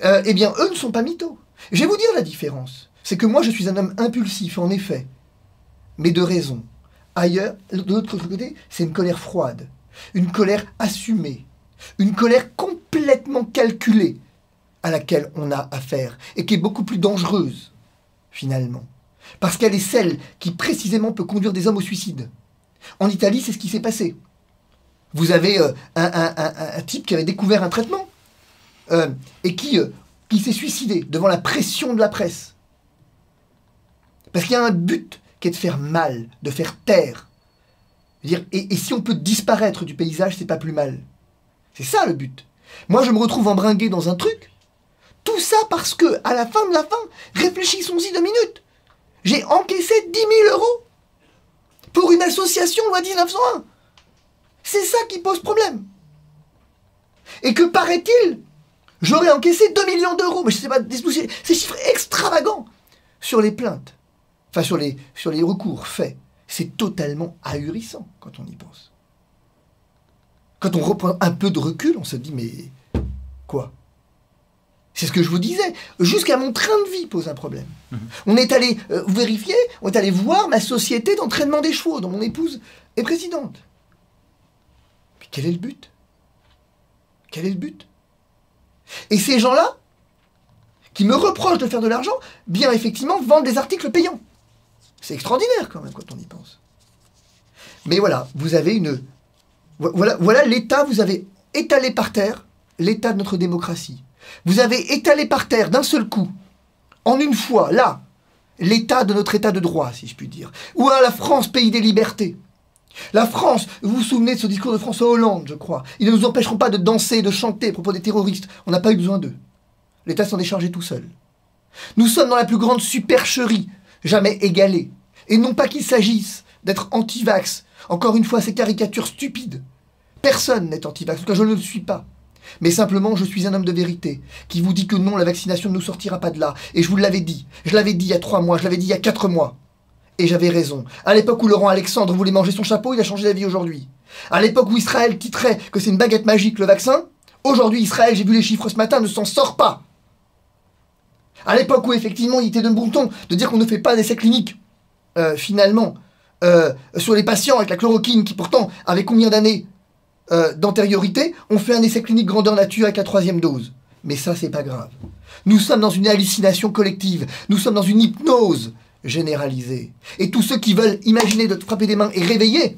euh, eh bien, eux ne sont pas mythos. Je vais vous dire la différence. C'est que moi, je suis un homme impulsif, en effet, mais de raison. Ailleurs, de l'autre côté, c'est une colère froide, une colère assumée, une colère complètement calculée à laquelle on a affaire et qui est beaucoup plus dangereuse, finalement. Parce qu'elle est celle qui précisément peut conduire des hommes au suicide. En Italie, c'est ce qui s'est passé. Vous avez euh, un, type qui avait découvert un traitement euh, et qui, euh, qui s'est suicidé devant la pression de la presse. Parce qu'il y a un but qui est de faire mal, de faire taire. Dire, et, et si on peut disparaître du paysage, c'est pas plus mal. C'est ça le but. Moi, je me retrouve embringué dans un truc. Tout ça parce que, à la fin de la fin, réfléchissons-y deux minutes. J'ai encaissé 10 000 euros pour une association loi 1901. C'est ça qui pose problème. Et que paraît-il, j'aurais encaissé 2 millions d'euros, mais je sais pas, ces chiffres extravagants sur les plaintes, enfin sur les, sur les recours faits. C'est totalement ahurissant quand on y pense. Quand on reprend un peu de recul, on se dit mais quoi? C'est ce que je vous disais. Jusqu'à mon train de vie pose un problème. On est allé euh, vérifier, on est allé voir ma société d'entraînement des chevaux dont mon épouse est présidente. Mais quel est le but? Quel est le but? Et ces gens-là, qui me reprochent de faire de l'argent, bien effectivement vendent des articles payants. C'est extraordinaire quand même quand on y pense. Mais voilà, vous avez une... vo- Voilà, voilà l'état, vous avez étalé par terre l'état de notre démocratie. Vous avez étalé par terre d'un seul coup, en une fois, là, l'état de notre état de droit, si je puis dire. Ou à la France, pays des libertés. La France, vous vous souvenez de ce discours de François Hollande, je crois. Ils ne nous empêcheront pas de danser, de chanter à propos des terroristes. On n'a pas eu besoin d'eux. L'État s'en est chargé tout seul. Nous sommes dans la plus grande supercherie jamais égalée. Et non pas qu'il s'agisse d'être anti-vax. Encore une fois, ces caricatures stupides. Personne n'est anti-vax, en tout cas je ne le suis pas. Mais simplement, je suis un homme de vérité qui vous dit que non, la vaccination ne nous sortira pas de là. Et je vous l'avais dit. Je l'avais dit il y a trois mois, je l'avais dit il y a quatre mois. Et j'avais raison. À l'époque où Laurent Alexandre voulait manger son chapeau, il a changé d'avis aujourd'hui. À l'époque où Israël titrait que c'est une baguette magique le vaccin, aujourd'hui Israël, j'ai vu les chiffres ce matin, ne s'en sort pas. À l'époque où effectivement il était de bon ton de dire qu'on ne fait pas d'essais cliniques, euh, finalement, euh, sur les patients avec la chloroquine qui pourtant avaient combien d'années euh, d'antériorité, on fait un essai clinique grandeur nature avec la troisième dose. Mais ça, c'est pas grave. Nous sommes dans une hallucination collective, nous sommes dans une hypnose généralisée. Et tous ceux qui veulent imaginer de frapper des mains et réveiller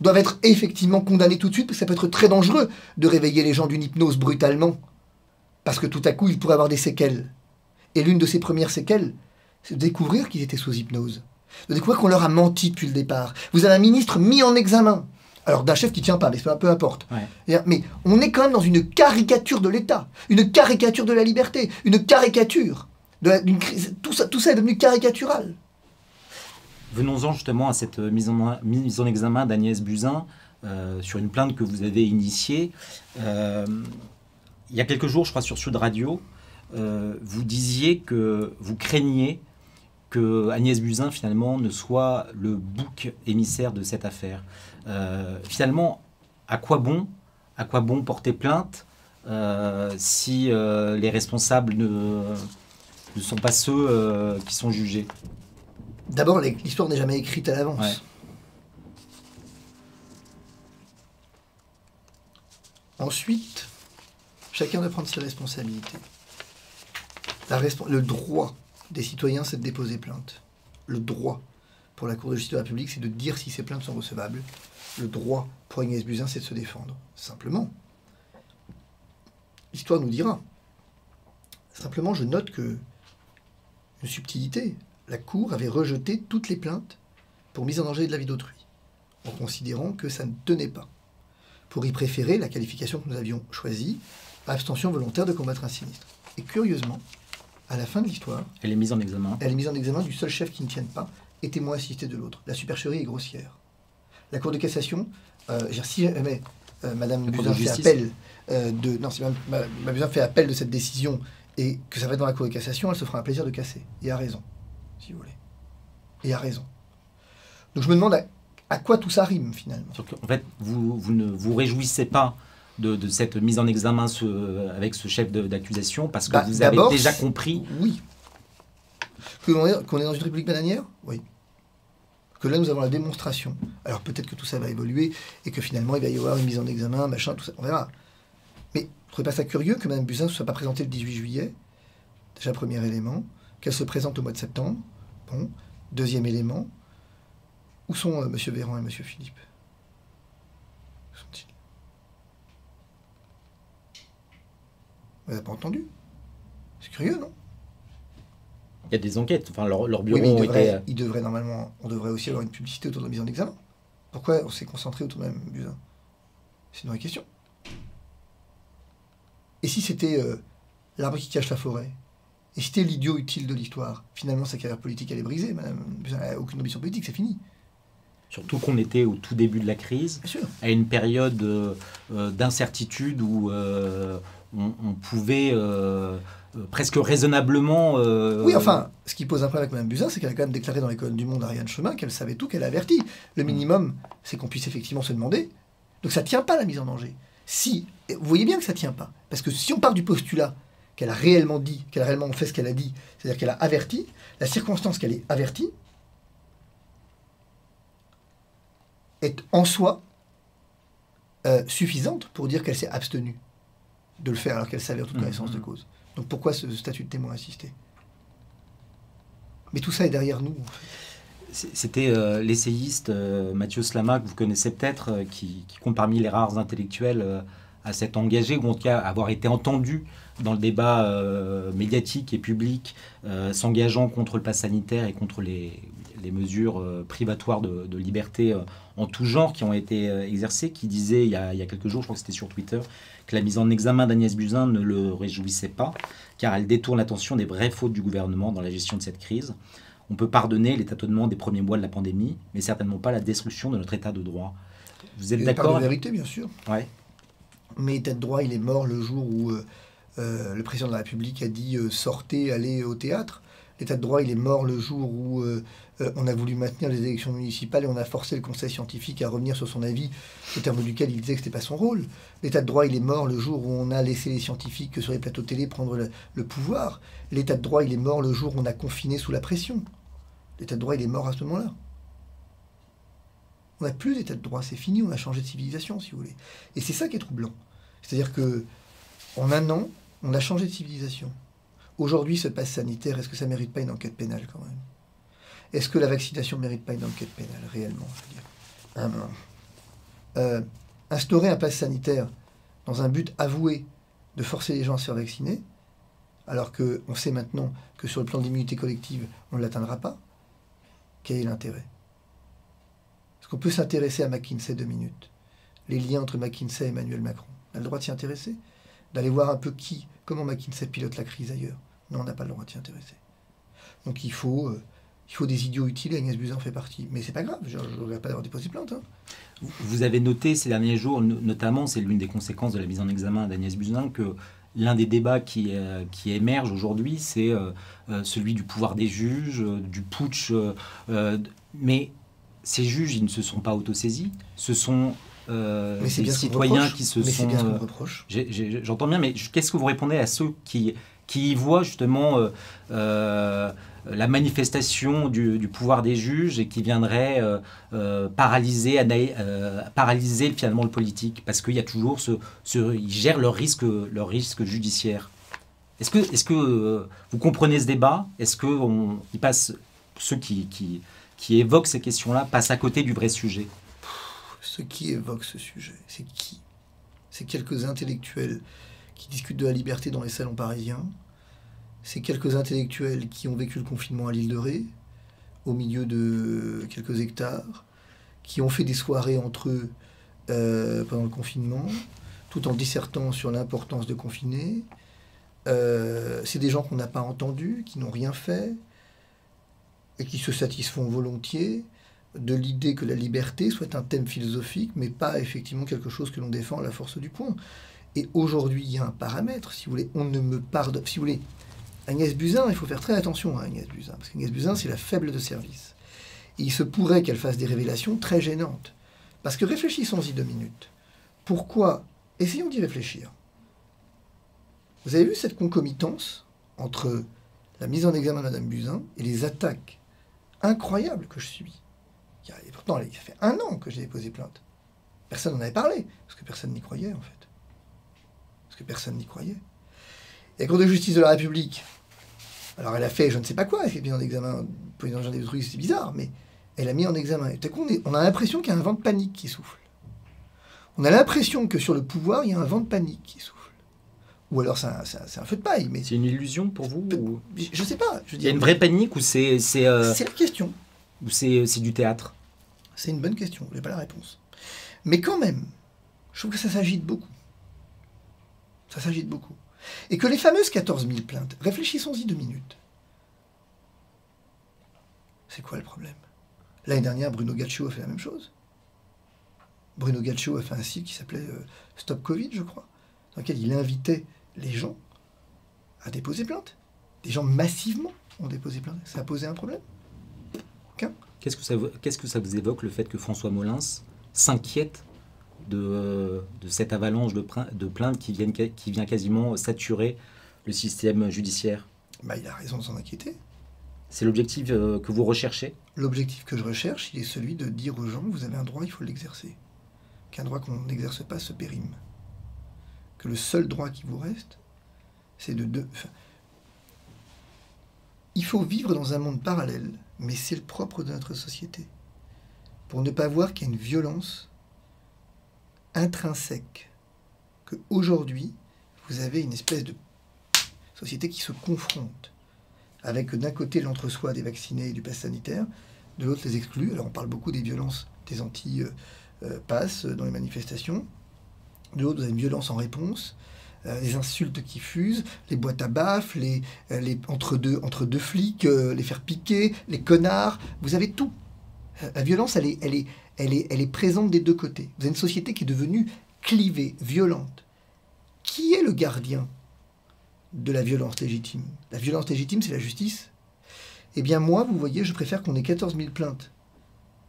doivent être effectivement condamnés tout de suite, parce que ça peut être très dangereux de réveiller les gens d'une hypnose brutalement. Parce que tout à coup, ils pourraient avoir des séquelles. Et l'une de ces premières séquelles, c'est de découvrir qu'ils étaient sous hypnose. De découvrir qu'on leur a menti depuis le départ. Vous avez un ministre mis en examen. Alors d'un chef qui tient pas, mais peu, peu importe. Ouais. C'est-à-dire, Mais on est quand même dans une caricature de l'État, une caricature de la liberté, une caricature. De la- d'une crise- tout, ça, tout ça est devenu caricatural. Venons-en justement à cette mise en, mise en examen d'Agnès Buzyn euh, sur une plainte que vous avez initiée. Euh, il y a quelques jours, je crois, sur Sud Radio, euh, vous disiez que vous craigniez que Agnès Buzyn, finalement, ne soit le bouc émissaire de cette affaire. Finalement, à quoi bon, à quoi bon porter plainte si les responsables ne, ne, sont pas ceux qui sont jugés? D'abord, l'histoire n'est jamais écrite à l'avance. Ensuite, chacun doit prendre ses responsabilités. le droit des citoyens, c'est de déposer plainte. Le droit pour la Cour de justice de la République, c'est de dire si ces plaintes sont recevables. Le droit pour Agnès Buzyn, c'est de se défendre. Simplement. L'histoire nous dira. Simplement, je note que une subtilité. La Cour avait rejeté toutes les plaintes pour mise en danger de la vie d'autrui, en considérant que ça ne tenait pas pour y préférer la qualification que nous avions choisie, abstention volontaire de combattre un sinistre. Et curieusement, à la fin de l'histoire, elle est mise en examen. Elle est mise en examen du seul chef qui ne tienne pas et témoin assisté de l'autre. La supercherie est grossière. La Cour de cassation, euh, si jamais euh, Madame Buzyn fait appel euh, de, non, si Madame fait appel de cette décision et que ça va être dans la Cour de cassation, elle se fera un plaisir de casser. Et a raison, si vous voulez. Et a raison. Donc je me demande à quoi tout ça rime finalement En fait, vous, vous, ne vous réjouissez pas de, de, cette mise en examen avec ce chef d'accusation parce que bah, vous avez déjà compris. Oui. Qu'on est, est, dans une république bananière? Oui. Que là, nous avons la démonstration. Alors peut-être que tout ça va évoluer et que finalement, il va y avoir une mise en examen, machin, tout ça. On verra. Mais ne trouvez pas ça curieux que Mme Buzyn ne soit pas présentée le 18 juillet? Déjà, premier élément. Qu'elle se présente au mois de septembre. Bon. Deuxième élément où sont euh, M. Véran et M. Philippe? Où sont-ils? Vous n'avez pas entendu C'est curieux, non? Il y a des enquêtes. Enfin, leur, leur bureau oui, euh, il devrait, normalement, on devrait aussi avoir une publicité autour de la mise en examen. Pourquoi on s'est concentré autour de Mme Buzyn? C'est une vraie question. Et si c'était euh, l'arbre qui cache la forêt? Et si c'était l'idiot utile de l'histoire? Finalement, sa carrière politique, elle est brisée. Madame n'a aucune ambition politique, c'est fini. Surtout qu'on était au tout début de la crise, à une période euh, euh, d'incertitude où euh, on, pouvait presque raisonnablement. Oui, enfin, ce qui pose un problème avec Mme Buzyn, c'est qu'elle a quand même déclaré dans l'école du Monde à Ariane Chemin qu'elle savait tout, qu'elle a averti. Le mm. minimum, c'est qu'on puisse effectivement se demander. Donc ça ne tient pas la mise en danger. Si, vous voyez bien que ça ne tient pas. Parce que si on part du postulat qu'elle a réellement dit, qu'elle a réellement fait ce qu'elle a dit, c'est-à-dire qu'elle a averti, la circonstance qu'elle est avertie, est en soi euh, suffisante pour dire qu'elle s'est abstenue de le faire alors qu'elle savait en toute connaissance de mmh. cause. Donc pourquoi ce statut de témoin assisté? Mais tout ça est derrière nous. C'était euh, l'essayiste euh, Mathieu Slama, que vous connaissez peut-être, qui, compte parmi les rares intellectuels à s'être engagé, ou en tout cas avoir été entendu dans le débat médiatique et public, s'engageant contre le pass sanitaire et contre les, les mesures privatoires de, de liberté en tout genre qui ont été euh, exercés, qui disait il y, a, quelques jours, je crois que c'était sur Twitter, que la mise en examen d'Agnès Buzyn ne le réjouissait pas, car elle détourne l'attention des vraies fautes du gouvernement dans la gestion de cette crise. On peut pardonner les tâtonnements des premiers mois de la pandémie, mais certainement pas la destruction de notre état de droit. Vous êtes d'accord La vérité, bien sûr. Ouais. Mais l'état de droit, il est mort le jour où euh, euh, le président de la République a dit sortez, allez au théâtre. L'état de droit, il est mort le jour où euh, on a voulu maintenir les élections municipales et on a forcé le conseil scientifique à revenir sur son avis, au terme duquel il disait que ce n'était pas son rôle. L'état de droit, il est mort le jour où on a laissé les scientifiques sur les plateaux télé prendre le, pouvoir. L'état de droit, il est mort le jour où on a confiné sous la pression. L'état de droit, il est mort à ce moment-là. On n'a plus d'état de droit, c'est fini, on a changé de civilisation, si vous voulez. Et c'est ça qui est troublant. C'est-à-dire que en un an, on a changé de civilisation. Aujourd'hui, ce passe sanitaire, est-ce que ça mérite pas une enquête pénale quand même? Est-ce que la vaccination ne mérite pas une enquête pénale, réellement? Euh, Instaurer un pass sanitaire dans un but avoué de forcer les gens à se faire vacciner, alors qu'on sait maintenant que sur le plan d'immunité collective, on ne l'atteindra pas, quel est l'intérêt? Est-ce qu'on peut s'intéresser à McKinsey deux minutes? Les liens entre McKinsey et Emmanuel Macron? On a le droit de s'y intéresser? D'aller voir un peu qui, comment McKinsey pilote la crise ailleurs? Non, on n'a pas le droit de s'y intéresser. Donc il faut... Euh, Il faut des idiots utiles et Agnès Buzyn fait partie. Mais c'est pas grave, je ne regrette pas d'avoir déposé plainte. Hein. Vous avez noté ces derniers jours, notamment, c'est l'une des conséquences de la mise en examen d'Agnès Buzyn, que l'un des débats qui, euh, qui émerge aujourd'hui, c'est euh, euh, celui du pouvoir des juges, du putsch. mais ces juges, ils ne se sont pas autosaisis. Ce sont des citoyens qui se sont. J'entends bien, mais qu'est-ce que vous répondez à ceux qui, qui y voient justement la manifestation du, pouvoir des juges et qui viendrait euh, euh, paralyser, euh, finalement le politique. Parce qu'il y a toujours ils gèrent leur risque, leur judiciaire. Est-ce que, vous comprenez ce débat? Est-ce que ceux qui, qui, qui évoquent ces questions-là passent à côté du vrai sujet? Ceux qui évoquent ce sujet, c'est qui? C'est quelques intellectuels qui discutent de la liberté dans les salons parisiens c'est quelques intellectuels qui ont vécu le confinement à l'île de Ré, au milieu de quelques hectares, qui ont fait des soirées entre eux euh, pendant le confinement, tout en dissertant sur l'importance de confiner. Euh, c'est des gens qu'on n'a pas entendus, qui n'ont rien fait, et qui se satisfont volontiers de l'idée que la liberté soit un thème philosophique, mais pas effectivement quelque chose que l'on défend à la force du point. Et aujourd'hui, il y a un paramètre, si vous voulez, on ne me pardonne, si vous voulez, Agnès Buzyn, il faut faire très attention à Agnès Buzyn, parce qu'Agnès Buzyn, c'est la faible de service. il se pourrait qu'elle fasse des révélations très gênantes. Parce que réfléchissons-y deux minutes. Pourquoi Essayons d'y réfléchir. Vous avez vu cette concomitance entre la mise en examen de Mme Buzyn et les attaques incroyables que je suis. Et pourtant, il y a fait un an que j'ai déposé plainte. Personne n'en avait parlé, parce que personne n'y croyait, en fait. Parce que personne n'y croyait. La Cour de justice de la République, alors elle a fait je ne sais pas quoi, elle a fait en examen, président Jean trucs, c'est bizarre, mais elle a mis en examen. Et coup, on, a l'impression qu'il y a un vent de panique qui souffle. On a l'impression que sur le pouvoir, il y a un vent de panique qui souffle. Ou alors c'est un, feu de paille. Mais c'est une illusion pour vous Je ne sais pas. il y a une vraie panique ou c'est c'est euh, c'est la question. Ou c'est du théâtre? C'est une bonne question. Je n'ai pas la réponse. Mais quand même, je trouve que ça s'agite beaucoup. Ça s'agite beaucoup. Et que les fameuses 14 000 plaintes, réfléchissons-y deux minutes. C'est quoi le problème? L'année dernière, Bruno Gaccio a fait la même chose. Bruno Gaccio a fait un site qui s'appelait euh, Stop Covid, je crois, dans lequel il invitait les gens à déposer plainte. Des gens massivement ont déposé plainte. Ça a posé un problème? Qu'est-ce que ça, qu'est-ce que ça vous évoque le fait que François Molins s'inquiète de, cette avalanche de, de plaintes qui, viennent, qui vient quasiment saturer le système judiciaire bah, Il a raison de s'en inquiéter. C'est l'objectif euh, que vous recherchez? L'objectif que je recherche, il est celui de dire aux gens, vous avez un droit, il faut l'exercer. Qu'un droit qu'on n'exerce pas se périme. Que le seul droit qui vous reste, c'est de... de il faut vivre dans un monde parallèle, mais c'est le propre de notre société. Pour ne pas voir qu'il y a une violence intrinsèque que aujourd'hui vous avez une espèce de société qui se confronte avec d'un côté l'entre-soi des vaccinés et du pass sanitaire, de l'autre les exclus. Alors on parle beaucoup des violences des anti-passes dans les manifestations. De l'autre, vous avez une violence en réponse, euh, les insultes qui fusent, les boîtes à baffes, les, euh, les entre, deux, entre deux flics, euh, les faire piquer, les connards. Vous avez tout. La violence, elle est, elle est, elle est, présente des deux côtés. Vous avez une société qui est devenue clivée, violente. Qui est le gardien de la violence légitime? La violence légitime, c'est la justice. Eh bien, moi, vous voyez, je préfère qu'on ait 14 000 plaintes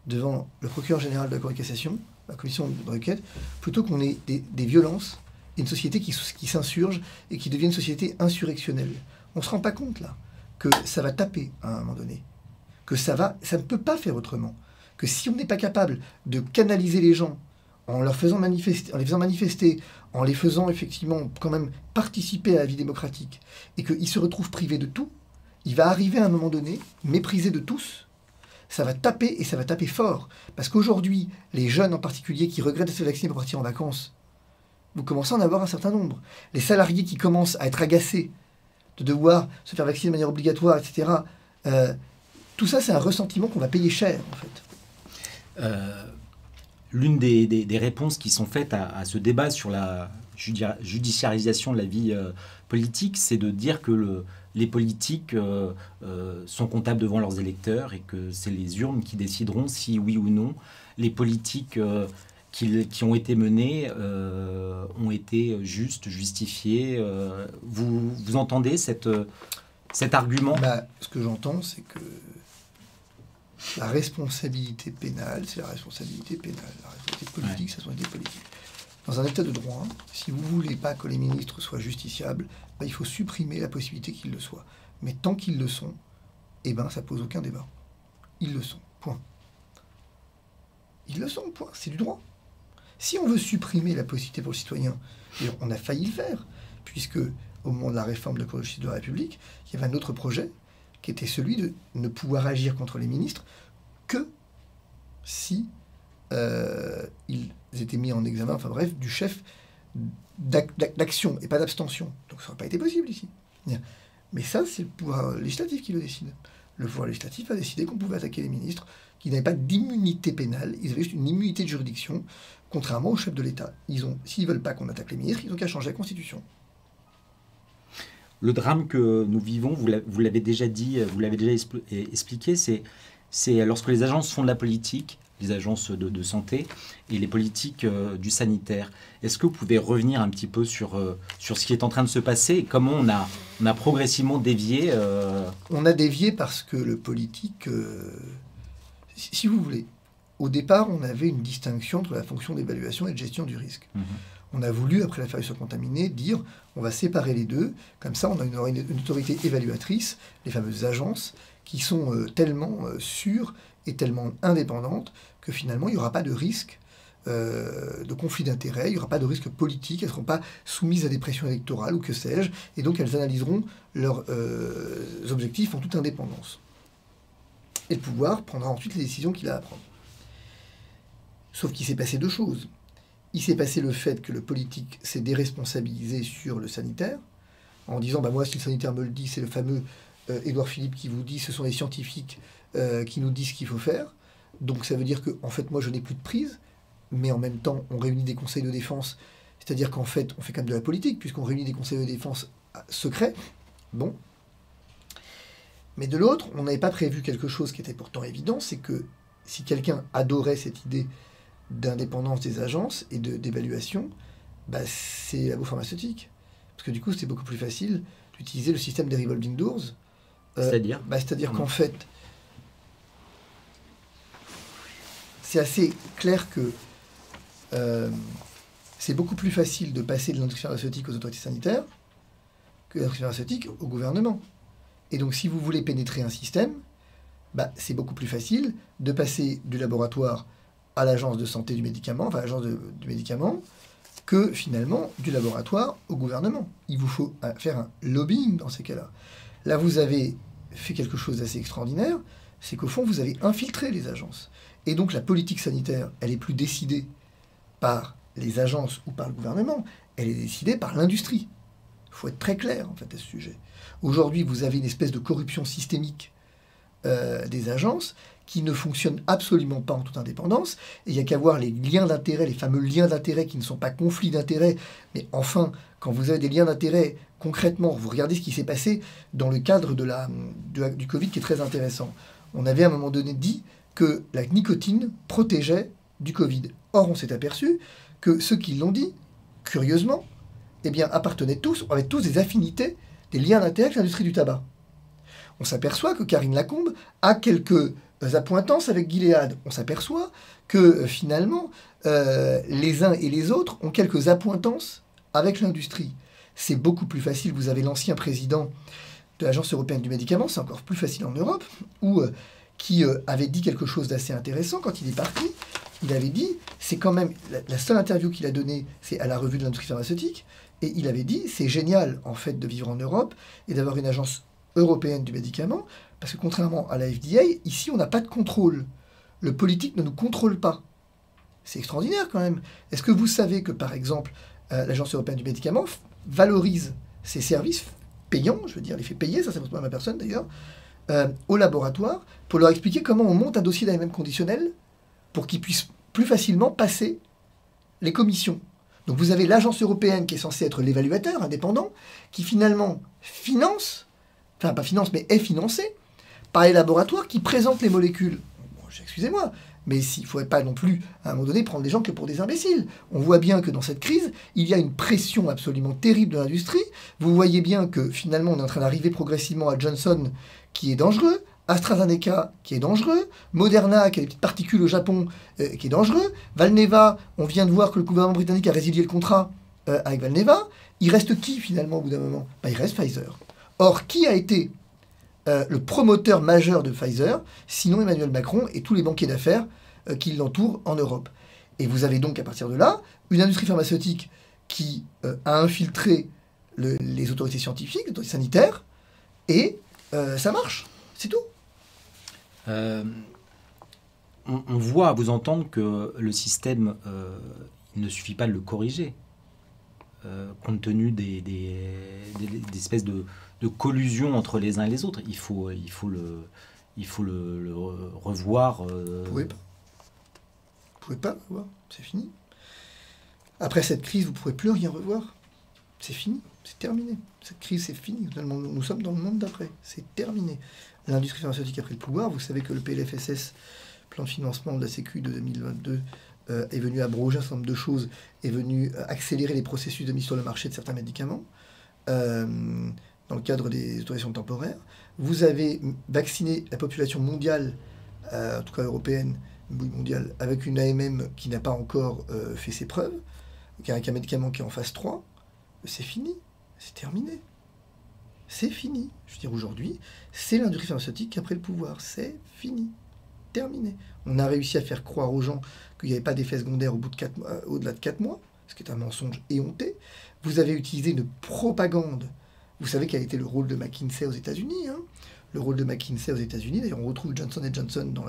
devant le procureur général de la Cour de cassation, la commission de requête, plutôt qu'on ait des, violences et une société qui, qui s'insurge et qui devient une société insurrectionnelle. On ne se rend pas compte, là, que ça va taper à un moment donné. Que ça va, ça ne peut pas faire autrement que si on n'est pas capable de canaliser les gens en leur faisant manifester, en les faisant manifester, en les faisant effectivement quand même participer à la vie démocratique, et qu'ils se retrouvent privés de tout, il va arriver à un moment donné, méprisé de tous, ça va taper et ça va taper fort. Parce qu'aujourd'hui, les jeunes en particulier qui regrettent de se vacciner pour partir en vacances, vous commencez à en avoir un certain nombre. Les salariés qui commencent à être agacés de devoir se faire vacciner de manière obligatoire, etc. Euh, tout ça, c'est un ressentiment qu'on va payer cher, en fait. Euh, l'une des, réponses qui sont faites à, ce débat sur la, judiciarisation de la vie politique, c'est de dire que le, les politiques sont comptables devant leurs électeurs et que c'est les urnes qui décideront si oui ou non les politiques qui, ont été menées ont été justes, justifiées. vous, entendez cet argument? Bah, Ce que j'entends, c'est que la responsabilité pénale, c'est la responsabilité pénale. La responsabilité politique, c'est la politique. Dans un état de droit, si vous voulez pas que les ministres soient justiciables, bah, il faut supprimer la possibilité qu'ils le soient. Mais tant qu'ils le sont, eh ben, ça pose aucun débat. Ils le sont. Point. Ils le sont. Point. C'est du droit. Si on veut supprimer la possibilité pour le citoyen, on a failli le faire, puisque au moment de la réforme de la de la République, il y avait un autre projet qui était celui de ne pouvoir agir contre les ministres que si euh, ils étaient mis en examen, enfin bref, du chef d'action et pas d'abstention. Donc ça n'aurait pas été possible ici. Mais ça, c'est le pouvoir législatif qui le décide. Le pouvoir législatif a décidé qu'on pouvait attaquer les ministres qui n'avaient pas d'immunité pénale, ils avaient juste une immunité de juridiction, contrairement au chef de l'État. Ils ont, s'ils veulent pas qu'on attaque les ministres, ils ont qu'à changer la Constitution. Le drame que nous vivons, vous l'avez déjà dit, vous l'avez déjà expliqué, c'est lorsque les agences font de la politique, les agences de, santé et les politiques euh, du sanitaire. Est-ce que vous pouvez revenir un petit peu sur, euh, sur ce qui est en train de se passer et comment on a, on a progressivement dévié euh, On a dévié parce que le politique, si vous voulez, au départ, on avait une distinction entre la fonction d'évaluation et de gestion du risque. Mmh on a voulu, après l'affaire sur contaminée, dire on va séparer les deux. Comme ça, on a une, une autorité évaluatrice, les fameuses agences, qui sont euh, tellement euh, sûres et tellement indépendantes que finalement, il n'y aura pas de risque euh, de conflit d'intérêts, il n'y aura pas de risque politique, elles ne seront pas soumises à des pressions électorales ou que sais-je, et donc elles analyseront leurs objectifs en toute indépendance. Et le pouvoir prendra ensuite les décisions qu'il a à prendre. Sauf qu'il s'est passé deux choses. Il s'est passé le fait que le politique s'est déresponsabilisé sur le sanitaire, en disant bah, Moi, si le sanitaire me le dit, c'est le fameux euh, Édouard Philippe qui vous dit ce sont les scientifiques euh, qui nous disent ce qu'il faut faire. Donc ça veut dire que, en fait, moi, je n'ai plus de prise, mais en même temps, on réunit des conseils de défense, c'est-à-dire qu'en fait, on fait quand même de la politique, puisqu'on réunit des conseils de défense secrets. Bon. Mais de l'autre, on n'avait pas prévu quelque chose qui était pourtant évident, c'est que si quelqu'un adorait cette idée d'indépendance des agences et d'évaluation, bah, c'est la pharmaceutique. Parce que du coup, c'est beaucoup plus facile d'utiliser le système des revolving doors. Euh, c'est-à-dire bah, C'est-à-dire qu'en fait, c'est assez clair que euh, c'est beaucoup plus facile de passer de l'industrie pharmaceutique aux autorités sanitaires que l'industrie pharmaceutique au gouvernement. Et donc, si vous voulez pénétrer un système, bah, c'est beaucoup plus facile de passer du laboratoire à l'agence de santé du médicament, enfin l'agence du médicament, que finalement du laboratoire au gouvernement. Il vous faut faire un lobbying dans ces cas-là. Là, vous avez fait quelque chose d'assez extraordinaire, c'est qu'au fond, vous avez infiltré les agences. Et donc la politique sanitaire, elle est plus décidée par les agences ou par le gouvernement, elle est décidée par l'industrie. Il faut être très clair en fait à ce sujet. Aujourd'hui, vous avez une espèce de corruption systémique euh, des agences qui ne fonctionne absolument pas en toute indépendance. Et il n'y a qu'à voir les liens d'intérêt, les fameux liens d'intérêt qui ne sont pas conflits d'intérêt, mais enfin, quand vous avez des liens d'intérêt, concrètement, vous regardez ce qui s'est passé dans le cadre de la, du Covid qui est très intéressant. On avait à un moment donné dit que la nicotine protégeait du Covid. Or, on s'est aperçu que ceux qui l'ont dit, curieusement, eh bien, appartenaient tous, avaient tous des affinités, des liens d'intérêt avec l'industrie du tabac. On s'aperçoit que Karine Lacombe a quelques appointances avec Gilead, on s'aperçoit que euh, finalement, euh, les uns et les autres ont quelques appointances avec l'industrie. C'est beaucoup plus facile. Vous avez l'ancien président de l'Agence européenne du médicament, c'est encore plus facile en Europe, où, euh, qui avait dit quelque chose d'assez intéressant quand il est parti. Il avait dit, c'est quand même la, seule interview qu'il a donnée, c'est à la revue de l'industrie pharmaceutique, et il avait dit, c'est génial en fait de vivre en Europe et d'avoir une agence européenne du médicament, parce que contrairement à la FDA, ici, on n'a pas de contrôle. Le politique ne nous contrôle pas. C'est extraordinaire quand même. Est-ce que vous savez que, par exemple, euh, l'Agence européenne du médicament valorise ses services payants, je veux dire, les fait payer, ça, ça ne pas ma personne d'ailleurs, euh, au laboratoire pour leur expliquer comment on monte un dossier d'AMM conditionnel pour qu'ils puissent plus facilement passer les commissions. Donc vous avez l'agence européenne qui est censée être l'évaluateur indépendant, qui finalement finance, enfin pas finance, mais est financée par les laboratoires qui présentent les molécules. Excusez-moi, mais il ne faudrait pas non plus, à un moment donné, prendre les gens que pour des imbéciles. On voit bien que dans cette crise, il y a une pression absolument terrible de l'industrie. Vous voyez bien que finalement, on est en train d'arriver progressivement à Johnson, qui est dangereux, AstraZeneca, qui est dangereux, Moderna, qui a des petites particules au Japon, euh, qui est dangereux, Valneva, on vient de voir que le gouvernement britannique a résilié le contrat euh, avec Valneva. Il reste qui finalement au bout d'un moment? Bah, Il reste Pfizer. Or, qui a été euh, le promoteur majeur de Pfizer, sinon Emmanuel Macron et tous les banquiers d'affaires euh, qui l'entourent en Europe. Et vous avez donc à partir de là une industrie pharmaceutique qui euh, a infiltré les autorités scientifiques, les autorités sanitaires, et ça marche, c'est tout. on, voit à vous entendre que le système, ne suffit pas de le corriger, compte tenu des espèces de, de collusion entre les uns et les autres. Il faut, il faut le, il faut le, revoir. Euh... Vous pouvez pas. Vous pouvez pas revoir. C'est fini. Après cette crise, vous ne pourrez plus rien revoir. C'est fini. C'est terminé. Cette crise, c'est fini. Nous sommes dans le monde d'après. C'est terminé. L'industrie pharmaceutique a pris le pouvoir. Vous savez que le PLFSS, plan de financement de la Sécu de 2022, euh, est venu abroger un certain nombre de choses, est venu euh, accélérer les processus de mise sur le marché de certains médicaments. Euh, dans le cadre des autorisations temporaires. Vous avez vacciné la population mondiale, euh, en tout cas européenne, mondiale, avec une AMM qui n'a pas encore euh, fait ses preuves, avec un médicament qui est en phase 3. C'est fini, c'est terminé. C'est fini. Je veux dire, aujourd'hui, c'est l'industrie pharmaceutique qui a pris le pouvoir. C'est fini. Terminé. On a réussi à faire croire aux gens qu'il n'y avait pas d'effet secondaire euh, au-delà de 4 mois, ce qui est un mensonge éhonté. Vous avez utilisé une propagande vous savez quel a été le rôle de McKinsey aux États-Unis. Hein le rôle de McKinsey aux États-Unis, d'ailleurs on retrouve Johnson Johnson dans,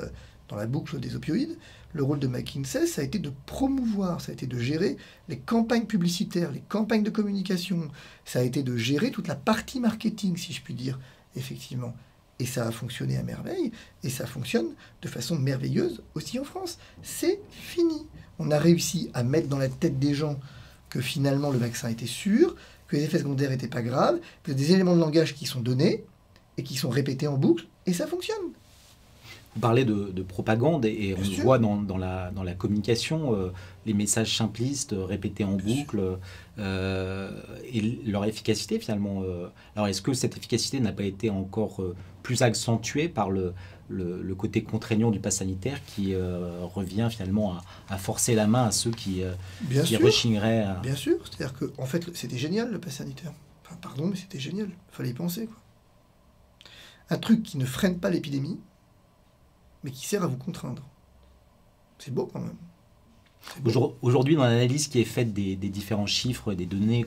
dans la boucle des opioïdes. Le rôle de McKinsey, ça a été de promouvoir, ça a été de gérer les campagnes publicitaires, les campagnes de communication, ça a été de gérer toute la partie marketing, si je puis dire, effectivement. Et ça a fonctionné à merveille, et ça fonctionne de façon merveilleuse aussi en France. C'est fini. On a réussi à mettre dans la tête des gens que finalement le vaccin était sûr, que les effets secondaires n'étaient pas graves, que des éléments de langage qui sont donnés et qui sont répétés en boucle, et ça fonctionne. Vous parlez de, propagande et, on voit dans, la, dans la communication euh, les messages simplistes répétés en boucle euh, et leur efficacité finalement. Euh. alors est-ce que cette efficacité n'a pas été encore plus accentuée par le, le, côté contraignant du pass sanitaire qui euh, revient finalement à, forcer la main à ceux qui, euh, Bien qui rechigneraient. Bien sûr, c'est-à-dire que en fait c'était génial le pass sanitaire. Enfin, pardon, mais c'était génial. Il fallait y penser. Quoi. Un truc qui ne freine pas l'épidémie, mais qui sert à vous contraindre. C'est beau quand même. Aujourd'hui, dans l'analyse qui est faite des, différents chiffres, des données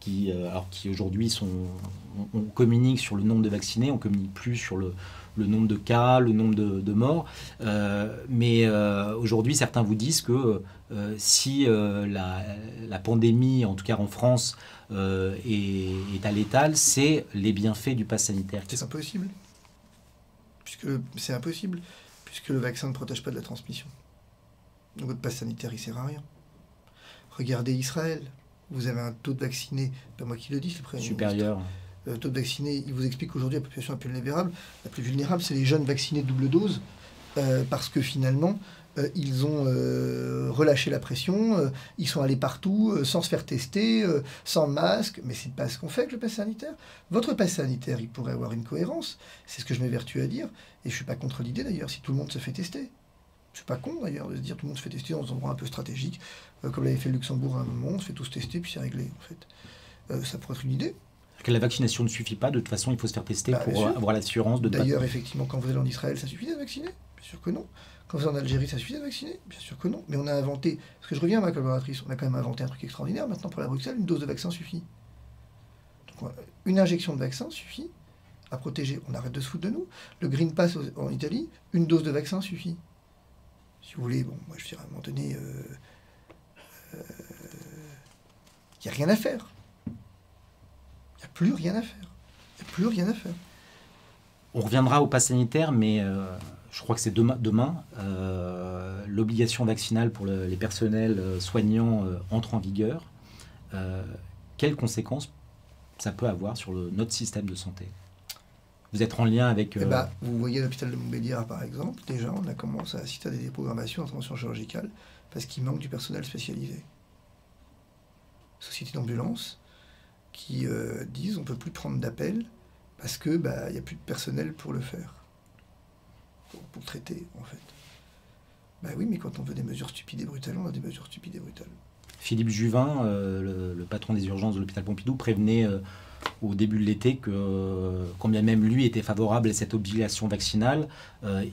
qui, euh, alors qui aujourd'hui sont, on, communique sur le nombre de vaccinés, on communique plus sur le, le nombre de cas, le nombre de, morts. Euh, mais euh, aujourd'hui, certains vous disent que euh, si la, pandémie, en tout cas en France, est, à l'étal, c'est les bienfaits du pass sanitaire. C'est impossible. Puisque c'est impossible, puisque le vaccin ne protège pas de la transmission. Donc votre pass sanitaire, il sert à rien. Regardez Israël. Vous avez un taux de vaccinés, pas moi qui le dis, c'est le Supérieur taux de vaccinés, il vous explique qu'aujourd'hui, la population la plus vulnérable, la plus vulnérable, c'est les jeunes vaccinés double dose, euh, parce que finalement, euh, ils ont euh, relâché la pression, ils sont allés partout, sans se faire tester, sans masque, mais c'est pas ce qu'on fait avec le pass sanitaire. Votre pass sanitaire, il pourrait avoir une cohérence, c'est ce que je m'évertue à dire, et je suis pas contre l'idée d'ailleurs, si tout le monde se fait tester. C'est pas con d'ailleurs de se dire tout le monde se fait tester dans un endroit un peu stratégique, comme l'avait fait le Luxembourg à un moment, on se fait tous tester, puis c'est réglé en fait. ça pourrait être une idée que la vaccination ne suffit pas. De toute façon, il faut se faire tester bah, pour avoir l'assurance de. D'ailleurs, effectivement, quand vous allez en Israël, ça suffit d'être vacciné? Bien sûr que non. Quand vous allez en Algérie, ça suffit d'être vacciné? Bien sûr que non. Mais on a inventé, parce que je reviens à ma collaboratrice, on a quand même inventé un truc extraordinaire. Maintenant, pour la Bruxelles, une dose de vaccin suffit. une injection de vaccin suffit à protéger. On arrête de se foutre de nous. Le Green Pass en Italie, une dose de vaccin suffit. Si vous voulez, bon, moi je dirais à un moment donné, il euh, n'y euh, a rien à faire plus rien à faire. Il n'y a plus rien à faire. On reviendra au pass sanitaire, mais euh, je crois que c'est demain. demain euh, l'obligation vaccinale pour les personnels euh, soignants entre en vigueur, quelles conséquences ça peut avoir sur notre système de santé? Vous êtes en lien avec... Eh ben, vous voyez l'hôpital de Montbéliard, par exemple, déjà, on a commencé à assister à des déprogrammations d'intervention chirurgicale parce qu'il manque du personnel spécialisé. Société d'ambulance qui disent on ne peut plus prendre d'appels parce que bah, n'y a plus de personnel pour le faire, pour, traiter en fait. Bah oui, mais quand on veut des mesures stupides et brutales, on a des mesures stupides et brutales. Philippe Juvin, euh, le, patron des urgences de l'hôpital Pompidou, prévenait euh, au début de l'été que, euh, combien même lui était favorable à cette obligation vaccinale,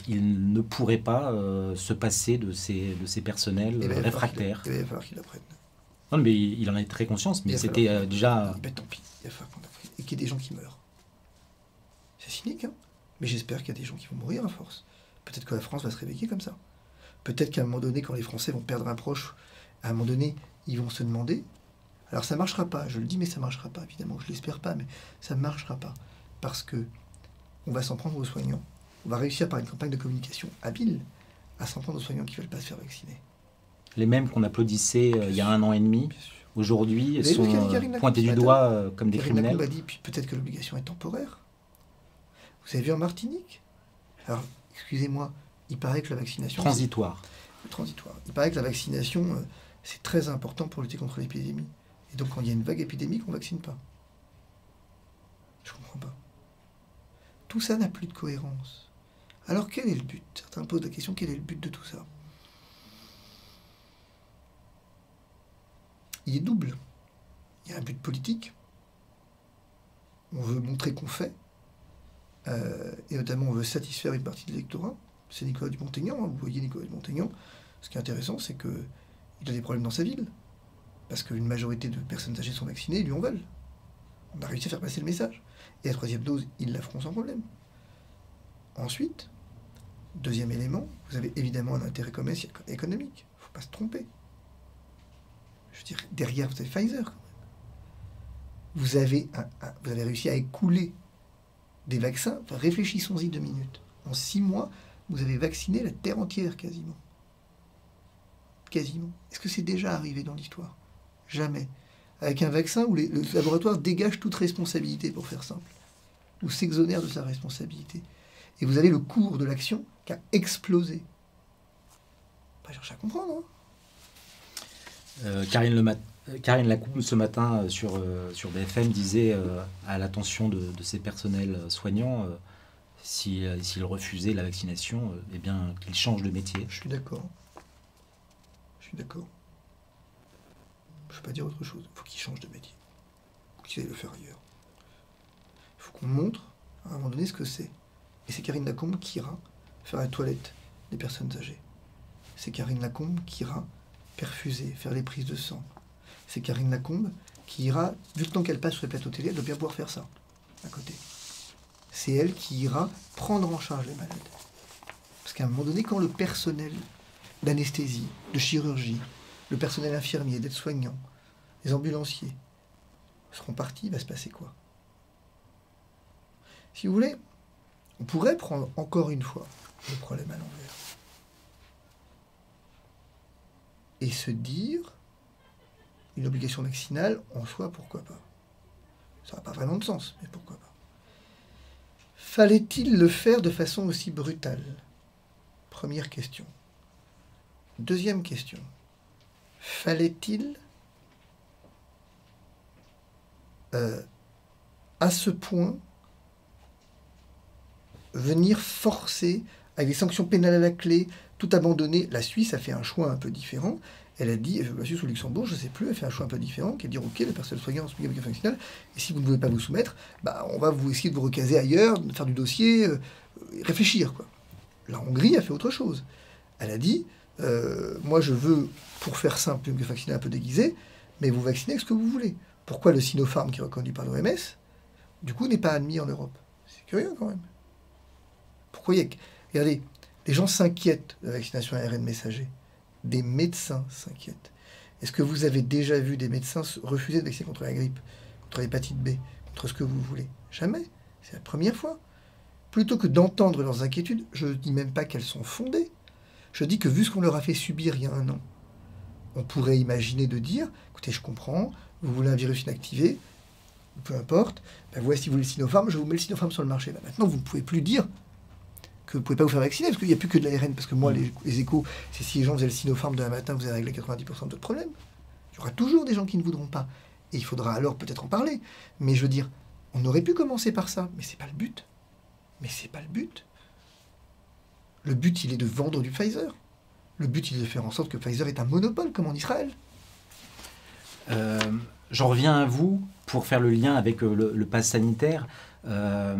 il ne pourrait pas se passer de ces, de ces personnels eh ben, réfractaires. Il va falloir qu'il apprenne. Non, mais il en a très conscience, mais c'était déjà. Ben, tant pis, il va falloir qu'on apprenne. Et qu'il y ait des gens qui meurent. C'est cynique, hein mais j'espère qu'il y a des gens qui vont mourir à force. Peut-être que la France va se réveiller comme ça. Peut-être qu'à un moment donné, quand les Français vont perdre un proche, à un moment donné, ils vont se demander. Alors ça ne marchera pas, je le dis, mais ça ne marchera pas, évidemment, je l'espère pas, mais ça ne marchera pas. Parce que on va s'en prendre aux soignants. On va réussir par une campagne de communication habile à s'en prendre aux soignants qui ne veulent pas se faire vacciner. Les mêmes qu'on applaudissait euh, il y a un an et demi, aujourd'hui, sont euh, pointés du doigt euh, comme des criminels. a dit peut-être que l'obligation est temporaire. Vous avez vu en Martinique? Alors, excusez-moi, il paraît que la vaccination... Transitoire. Transitoire. Il paraît que la vaccination, c'est très important pour lutter contre l'épidémie. Et donc, quand il y a une vague épidémique, on ne vaccine pas. Je ne comprends pas. Tout ça n'a plus de cohérence. Alors, quel est le but? Certains posent la question, quel est le but de tout ça? Il est double. Il y a un but politique. On veut montrer qu'on fait. Euh, et notamment on veut satisfaire une partie de l'électorat. C'est Nicolas Dupont-Aignan, hein. vous voyez Nicolas Dupont-Aignan. Ce qui est intéressant, c'est qu'il a des problèmes dans sa ville. Parce qu'une majorité de personnes âgées sont vaccinées, ils lui en veulent. On a réussi à faire passer le message. Et la troisième dose, ils la feront sans problème. Ensuite, deuxième élément, vous avez évidemment un intérêt économique. Il ne faut pas se tromper. Je veux dire, derrière, vous avez Pfizer. Vous avez, vous avez réussi à écouler des vaccins, réfléchissons-y deux minutes. En six mois, vous avez vacciné la Terre entière quasiment. Quasiment. Est-ce que c'est déjà arrivé dans l'histoire? Jamais. Avec un vaccin où le laboratoire dégage toute responsabilité, pour faire simple, ou s'exonère de sa responsabilité. Et vous avez le cours de l'action qui a explosé. Pas chercher à comprendre. Hein. Euh, Karine le Karine Lacombe, ce matin, euh, sur, euh, sur BFM, disait euh, à l'attention de, de, ces personnels soignants, s'ils si, refusaient la vaccination, eh bien, qu'ils changent de métier. Je suis d'accord. Je suis d'accord. Je ne peux pas dire autre chose. Il faut qu'ils changent de métier. Il faut qu'ils aillent le faire ailleurs. Il faut qu'on montre, à un moment donné, ce que c'est. Et c'est Karine Lacombe qui ira faire la toilette des personnes âgées. C'est Karine Lacombe qui ira perfuser, faire les prises de sang, c'est Karine Lacombe qui ira, vu le temps qu'elle passe sur les plateaux télé, elle doit bien pouvoir faire ça, à côté. C'est elle qui ira prendre en charge les malades. Parce qu'à un moment donné, quand le personnel d'anesthésie, de chirurgie, le personnel infirmier, d'aide-soignant, les ambulanciers seront partis, il va se passer quoi? Si vous voulez, on pourrait prendre encore une fois le problème à l'envers. Et se dire, une obligation vaccinale, en soi, pourquoi pas? Ça n'a pas vraiment de sens, mais pourquoi pas? Fallait-il le faire de façon aussi brutale? Première question. Deuxième question. Fallait-il euh, à ce point venir forcer avec des sanctions pénales à la clé, tout abandonner La Suisse a fait un choix un peu différent elle a dit, je suis sous Luxembourg, je ne sais plus, elle fait un choix un peu différent, qui a dit, ok, la personne soignante en et si vous ne pouvez pas vous soumettre, bah, on va vous essayer de vous recaser ailleurs, de faire du dossier, euh, réfléchir. Quoi. La Hongrie a fait autre chose. Elle a dit, euh, moi je veux, pour faire simple, public vaccinal un peu déguisé, mais vous vaccinez avec ce que vous voulez. Pourquoi le Sinopharm, qui est reconnu par l'OMS, du coup, n'est pas admis en Europe? C'est curieux quand même. Pourquoi y a... Regardez, les gens s'inquiètent de la vaccination ARN messager des médecins s'inquiètent. Est-ce que vous avez déjà vu des médecins refuser de vacciner contre la grippe, contre l'hépatite B, contre ce que vous voulez? Jamais. C'est la première fois. Plutôt que d'entendre leurs inquiétudes, je ne dis même pas qu'elles sont fondées, Je dis que vu ce qu'on leur a fait subir il y a un an, on pourrait imaginer de dire, écoutez, je comprends, vous voulez un virus inactivé, peu importe, ben voici vous le Sinopharm, je vous mets le Sinopharm sur le marché. Ben maintenant, vous ne pouvez plus dire que vous ne pouvez pas vous faire vacciner, parce qu'il n'y a plus que de l'ARN. Parce que moi, les, les échos, c'est si les gens faisaient le Sinopharm demain matin, vous avez réglé 90% de votre problème. Il y aura toujours des gens qui ne voudront pas. Et il faudra alors peut-être en parler. Mais je veux dire, on aurait pu commencer par ça, mais c'est pas le but. Mais c'est pas le but. Le but, il est de vendre du Pfizer. Le but, il est de faire en sorte que Pfizer est un monopole, comme en Israël. Euh, J'en reviens à vous pour faire le lien avec euh, le, pass sanitaire. Euh,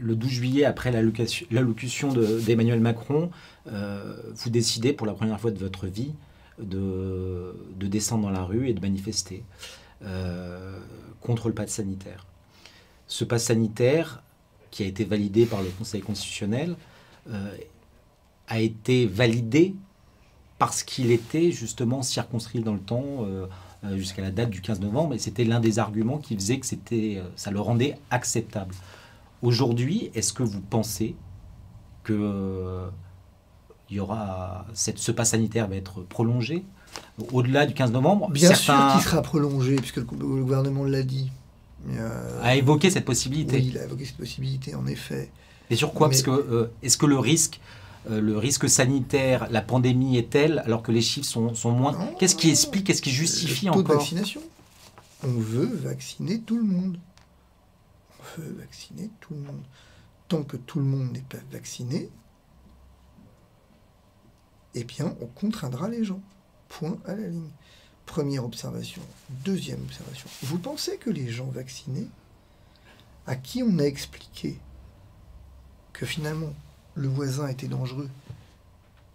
le 12 juillet, après l'allocution d'Emmanuel Macron, euh, vous décidez pour la première fois de votre vie de, de descendre dans la rue et de manifester euh, contre le pass sanitaire. Ce pass sanitaire, qui a été validé par le Conseil constitutionnel, euh, a été validé parce qu'il était justement circonscrit dans le temps jusqu'à la date du 15 novembre, et c'était l'un des arguments qui faisait que ça le rendait acceptable. Aujourd'hui, est-ce que vous pensez que euh, il y aura cette, ce pass sanitaire va être prolongé au-delà du 15 novembre? Bien Certains sûr qu'il sera prolongé, puisque le, le gouvernement l'a dit. Euh, a évoqué cette possibilité. oui, il a évoqué cette possibilité, en effet. Et sur quoi? Mais- Parce que euh, est-ce que le risque, euh, le risque sanitaire, la pandémie est tel alors que les chiffres sont, sont moins? Qu'est-ce qui explique, qu'est-ce qui justifie le taux de encore? vaccination. On veut vacciner tout le monde. On veut vacciner tout le monde. Tant que tout le monde n'est pas vacciné, eh bien, on contraindra les gens. Point à la ligne. Première observation. Deuxième observation. Vous pensez que les gens vaccinés, à qui on a expliqué que finalement le voisin était dangereux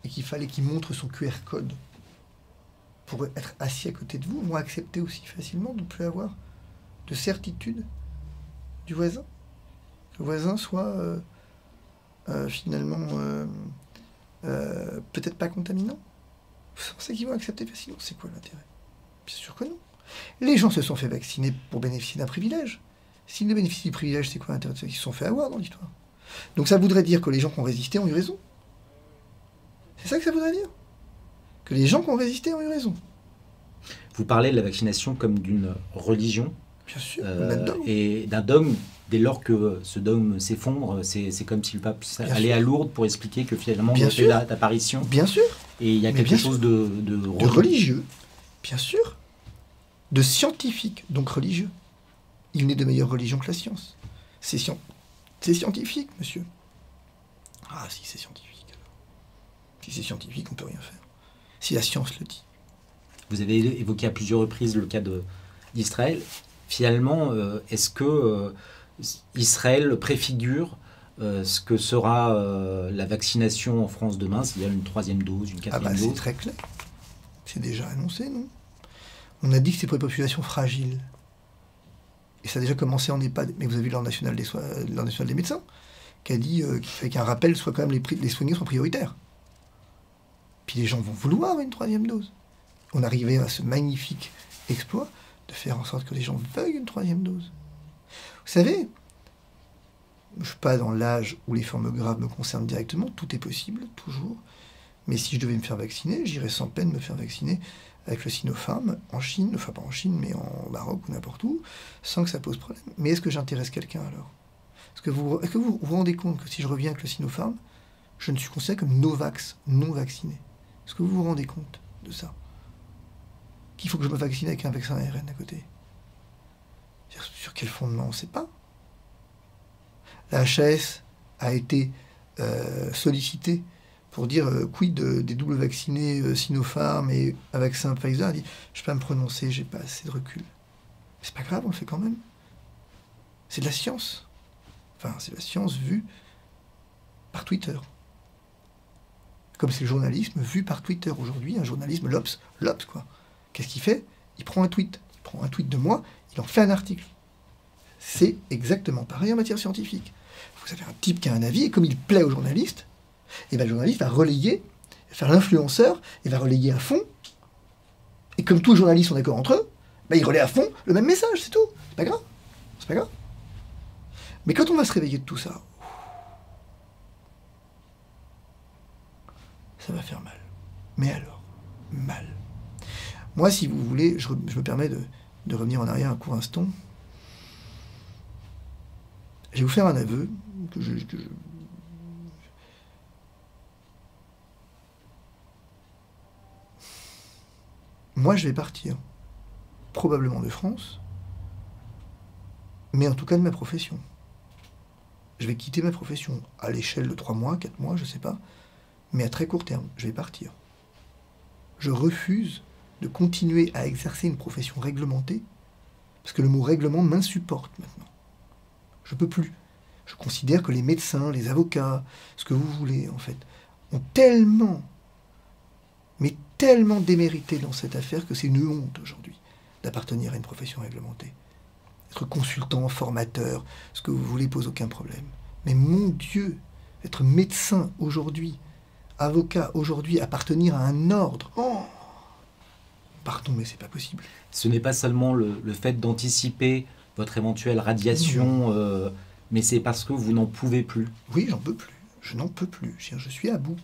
et qu'il fallait qu'il montre son QR code pour être assis à côté de vous, vont accepter aussi facilement de ne plus avoir de certitude du voisin. Que le voisin soit euh, euh, finalement euh, peut-être pas contaminant. Vous pensez qu'ils vont accepter facilement? C'est quoi l'intérêt? Bien sûr que non. Les gens se sont fait vacciner pour bénéficier d'un privilège. S'ils ne bénéficient du privilège, c'est quoi l'intérêt de ça? Ils se sont fait avoir dans l'histoire. Donc ça voudrait dire que les gens qui ont résisté ont eu raison. C'est ça que ça voudrait dire? Que les gens qui ont résisté ont eu raison. Vous parlez de la vaccination comme d'une religion? Bien sûr. euh, et d'un dogme. Dès lors que ce dogme s'effondre, c'est comme si le pape allait à Lourdes pour expliquer que finalement Bien il y a sûr. la- d'apparition Bien sûr. et il y a Mais quelque chose de, de, De religieux. Bien sûr. De scientifique, donc religieux. Il n'est de meilleure religion que la science. C'est scien- c'est scientifique, monsieur. Ah, si c'est scientifique. alors. Si c'est scientifique, on peut rien faire. Si la science le dit. Vous avez évoqué à plusieurs reprises le cas d'Israël. Finalement, euh, est-ce que euh, Israël préfigure euh, ce que sera euh, la vaccination en France demain, c'est-à-dire une troisième dose, une Ah quatrième bah c'est dose très clair. C'est déjà annoncé, non? On a dit que c'est pour les populations fragiles. Et ça a déjà commencé en EHPAD. Mais vous avez vu l'Ordre national national des médecins qui a dit euh, qu'il fallait qu'un rappel soit quand même les, les soignants soient prioritaires. Puis les gens vont vouloir une troisième dose. On arrivait à ce magnifique exploit de faire en sorte que les gens veuillent une troisième dose. Vous savez, je ne suis pas dans l'âge où les formes graves me concernent directement, tout est possible, toujours. Mais si je devais me faire vacciner, j'irais sans peine me faire vacciner avec le Sinopharm en Chine, enfin pas en Chine, mais en Maroc ou n'importe où, sans que ça pose problème. Mais est-ce que j'intéresse quelqu'un alors? Est-ce que vous vous rendez compte que si je reviens avec le Sinopharm, je ne suis considéré comme Novax, non vacciné? Est-ce que vous vous rendez compte de ça? Qu'il faut que je me vaccine avec un vaccin ARN à côté sur, quel fondement On ne sait pas. La HAS a été euh, sollicitée pour dire euh, quid de- des doubles vaccinés euh, Sinopharm et un vaccin Pfizer. Elle dit Je peux pas me prononcer, j'ai pas assez de recul. C'est pas grave, on le fait quand même. C'est de la science. Enfin, c'est la science vue par Twitter. Comme c'est le journalisme vu par Twitter aujourd'hui, un journalisme l'Obs, l'Obs quoi. Qu'est-ce qu'il fait? Il prend un tweet, il prend un tweet de moi, il en fait un article. C'est exactement pareil en matière scientifique. Vous avez un type qui a un avis, et comme il plaît au journaliste, et ben le journaliste va relayer, faire l'influenceur, et va relayer à fond. Et comme tous les journalistes sont d'accord entre eux, ben il relaie à fond le même message, c'est tout. C'est pas grave. C'est pas grave. Mais quand on va se réveiller de tout ça, ça va faire mal. Mais alors, mal. Moi, si vous voulez, je, me permets de, revenir en arrière un court instant. Je vais vous faire un aveu Moi, je vais partir, probablement de France, mais en tout cas de ma profession. Je vais quitter ma profession à l'échelle de 3 mois, 4 mois, je ne sais pas, mais à très court terme, je vais partir. Je refuse continuer à exercer une profession réglementée, parce que le mot règlement m'insupporte maintenant. Je peux plus. Je considère que les médecins, les avocats, ce que vous voulez en fait, ont tellement, mais tellement démérité dans cette affaire que c'est une honte aujourd'hui d'appartenir à une profession réglementée. Être consultant, formateur, ce que vous voulez pose aucun problème. Mais mon Dieu, être médecin aujourd'hui, avocat aujourd'hui, appartenir à un ordre. Oh Pardon, mais c'est pas possible. Ce n'est pas seulement le, fait d'anticiper votre éventuelle radiation, euh, mais c'est parce que vous n'en pouvez plus. Oui, j'en peux plus. Je n'en peux plus. Je suis à bout.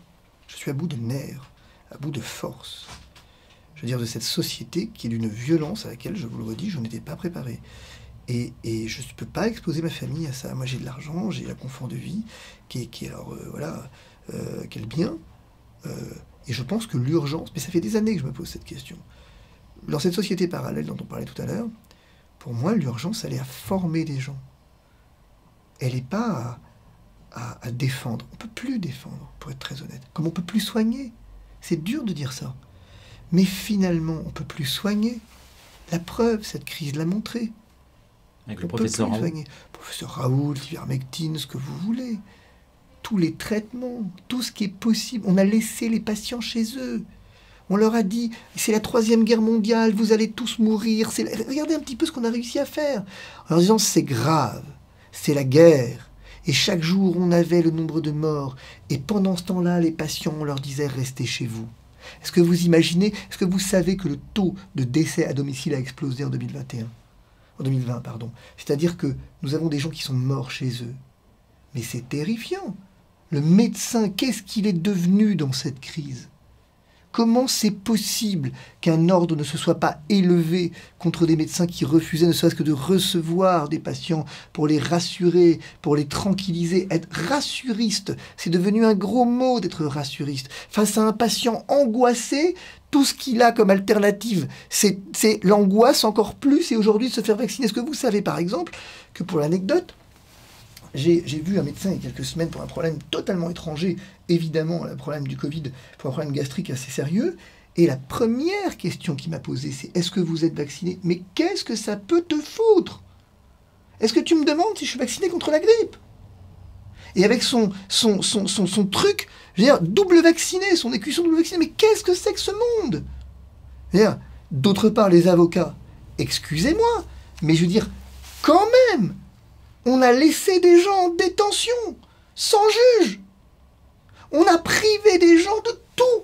Je suis à bout de nerfs, à bout de force. Je veux dire, de cette société qui est d'une violence à laquelle, je vous le redis, je n'étais pas préparé. Et, je ne peux pas exposer ma famille à ça. Moi, j'ai de l'argent, j'ai un confort de vie qui est, qui alors, euh, voilà, euh, quel bien. Euh, et je pense que l'urgence, mais ça fait des années que je me pose cette question. Dans cette société parallèle dont on parlait tout à l'heure, pour moi, l'urgence, elle est à former des gens. Elle n'est pas à, à, défendre. On ne peut plus défendre, pour être très honnête. Comme on ne peut plus soigner. C'est dur de dire ça. Mais finalement, on ne peut plus soigner. La preuve, cette crise l'a montré. Avec le professeur Raoult. Professeur Raoult, l'ivermectine, ce que vous voulez. Tous les traitements, tout ce qui est possible. On a laissé les patients chez eux. On leur a dit, c'est la troisième guerre mondiale, vous allez tous mourir. Regardez un petit peu ce qu'on a réussi à faire. En leur disant, c'est grave, c'est la guerre. Et chaque jour, on avait le nombre de morts. Et pendant ce temps-là, les patients, on leur disait, restez chez vous. Est-ce que vous imaginez, est-ce que vous savez que le taux de décès à domicile a explosé en 2021 En 2020, pardon. C'est-à-dire que nous avons des gens qui sont morts chez eux. Mais c'est terrifiant. Le médecin, qu'est-ce qu'il est devenu dans cette crise? Comment c'est possible qu'un ordre ne se soit pas élevé contre des médecins qui refusaient ne serait-ce que de recevoir des patients pour les rassurer, pour les tranquilliser? Être rassuriste, c'est devenu un gros mot d'être rassuriste. Face à un patient angoissé, tout ce qu'il a comme alternative, c'est l'angoisse encore plus et aujourd'hui de se faire vacciner. Est-ce que vous savez par exemple que pour l'anecdote, j'ai vu un médecin il y a quelques semaines pour un problème totalement étranger, évidemment, le problème du Covid, pour un problème gastrique assez sérieux. Et la première question qu'il m'a posée, c'est est-ce que vous êtes vacciné? Mais qu'est-ce que ça peut te foutre? Est-ce que tu me demandes si je suis vacciné contre la grippe? Et avec son, truc, je veux dire, double vacciné, son écusson double vacciné, mais qu'est-ce que c'est que ce monde? D'autre part, les avocats, excusez-moi, mais je veux dire, quand même, on a laissé des gens en détention, sans juge. On a privé des gens de tout,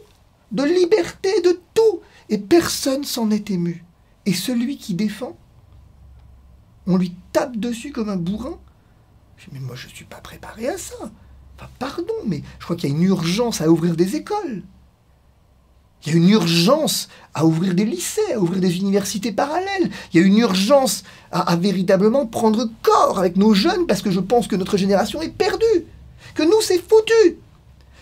de liberté, de tout, et personne s'en est ému. Et celui qui défend, on lui tape dessus comme un bourrin. mais moi je ne suis pas préparé à ça. Enfin, pardon, mais je crois qu'il y a une urgence à ouvrir des écoles. Il y a une urgence à ouvrir des lycées, à ouvrir des universités parallèles. Il y a une urgence à, véritablement prendre corps avec nos jeunes parce que je pense que notre génération est perdue. Que nous, c'est foutu.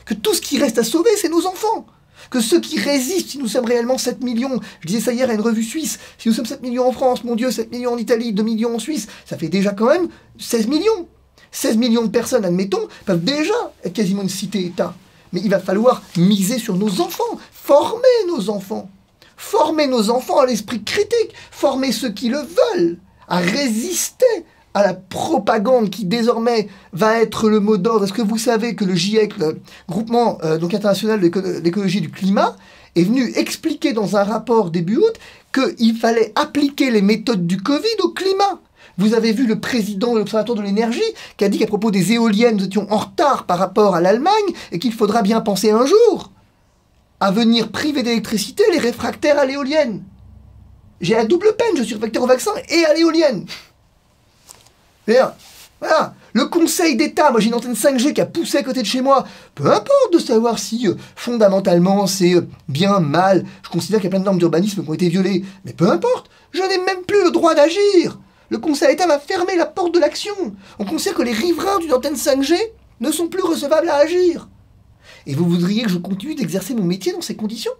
Que tout ce qui reste à sauver, c'est nos enfants. Que ceux qui résistent, si nous sommes réellement 7 millions, je disais ça hier à une revue suisse, si nous sommes 7 millions en France, mon Dieu, 7 millions en Italie, 2 millions en Suisse, ça fait déjà quand même 16 millions. 16 millions de personnes, admettons, peuvent déjà être quasiment une cité-État. Mais il va falloir miser sur nos enfants, former nos enfants, former nos enfants à l'esprit critique, former ceux qui le veulent, à résister à la propagande qui désormais va être le mot d'ordre. Est-ce que vous savez que le GIEC, le groupement euh, international de l'écologie du climat, est venu expliquer dans un rapport début août qu'il fallait appliquer les méthodes du Covid au climat? Vous avez vu le président de l'Observatoire de l'énergie qui a dit qu'à propos des éoliennes, nous étions en retard par rapport à l'Allemagne et qu'il faudra bien penser un jour à venir priver d'électricité les réfractaires à l'éolienne. J'ai la double peine, je suis réfractaire au vaccin et à l'éolienne. Voilà. Le Conseil d'État, moi j'ai une antenne 5G qui a poussé à côté de chez moi. Peu importe de savoir si euh, fondamentalement c'est euh, bien, mal. Je considère qu'il y a plein de normes d'urbanisme qui ont été violées. Mais peu importe, je n'ai même plus le droit d'agir. Le Conseil d'État va fermer la porte de l'action. On considère que les riverains d'une antenne 5G ne sont plus recevables à agir. Et vous voudriez que je continue d'exercer mon métier dans ces conditions?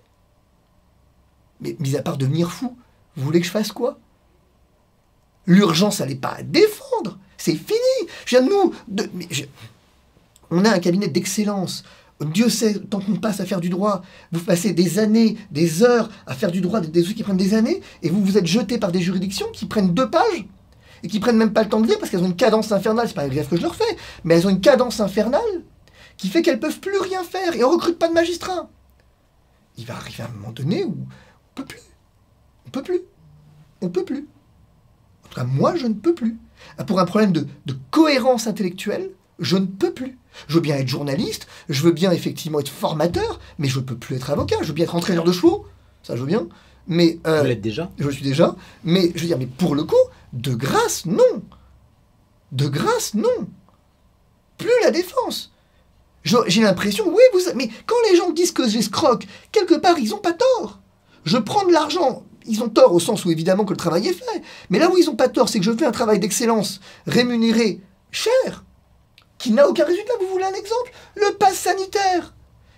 Mais mis à part devenir fou, vous voulez que je fasse quoi? L'urgence, elle n'est pas à défendre. C'est fini. Je viens nous. De, on a un cabinet d'excellence. Dieu sait, tant qu'on passe à faire du droit, vous passez des années, des heures à faire du droit, des trucs qui prennent des années, et vous vous êtes jeté par des juridictions qui prennent deux pages, et qui prennent même pas le temps de lire parce qu'elles ont une cadence infernale, c'est pas grave que je leur fais, mais elles ont une cadence infernale qui fait qu'elles peuvent plus rien faire, et on recrute pas de magistrats. Il va arriver un moment donné où on peut plus. On peut plus. On peut plus moi, je ne peux plus. Pour un problème de, cohérence intellectuelle, je ne peux plus. Je veux bien être journaliste, je veux bien effectivement être formateur, mais je ne peux plus être avocat. Je veux bien être entraîneur de chevaux, ça je veux bien. Mais euh, vous l'êtes déjà? Je suis déjà. Mais je veux dire, mais pour le coup, de grâce, non. De grâce, non. Plus la défense. J'ai l'impression, oui, vous, mais quand les gens disent que j'escroque, quelque part, ils n'ont pas tort. Je prends de l'argent ils ont tort au sens où évidemment que le travail est fait. Mais là où ils n'ont pas tort, c'est que je fais un travail d'excellence rémunéré cher, qui n'a aucun résultat. Vous voulez un exemple? Le pass sanitaire.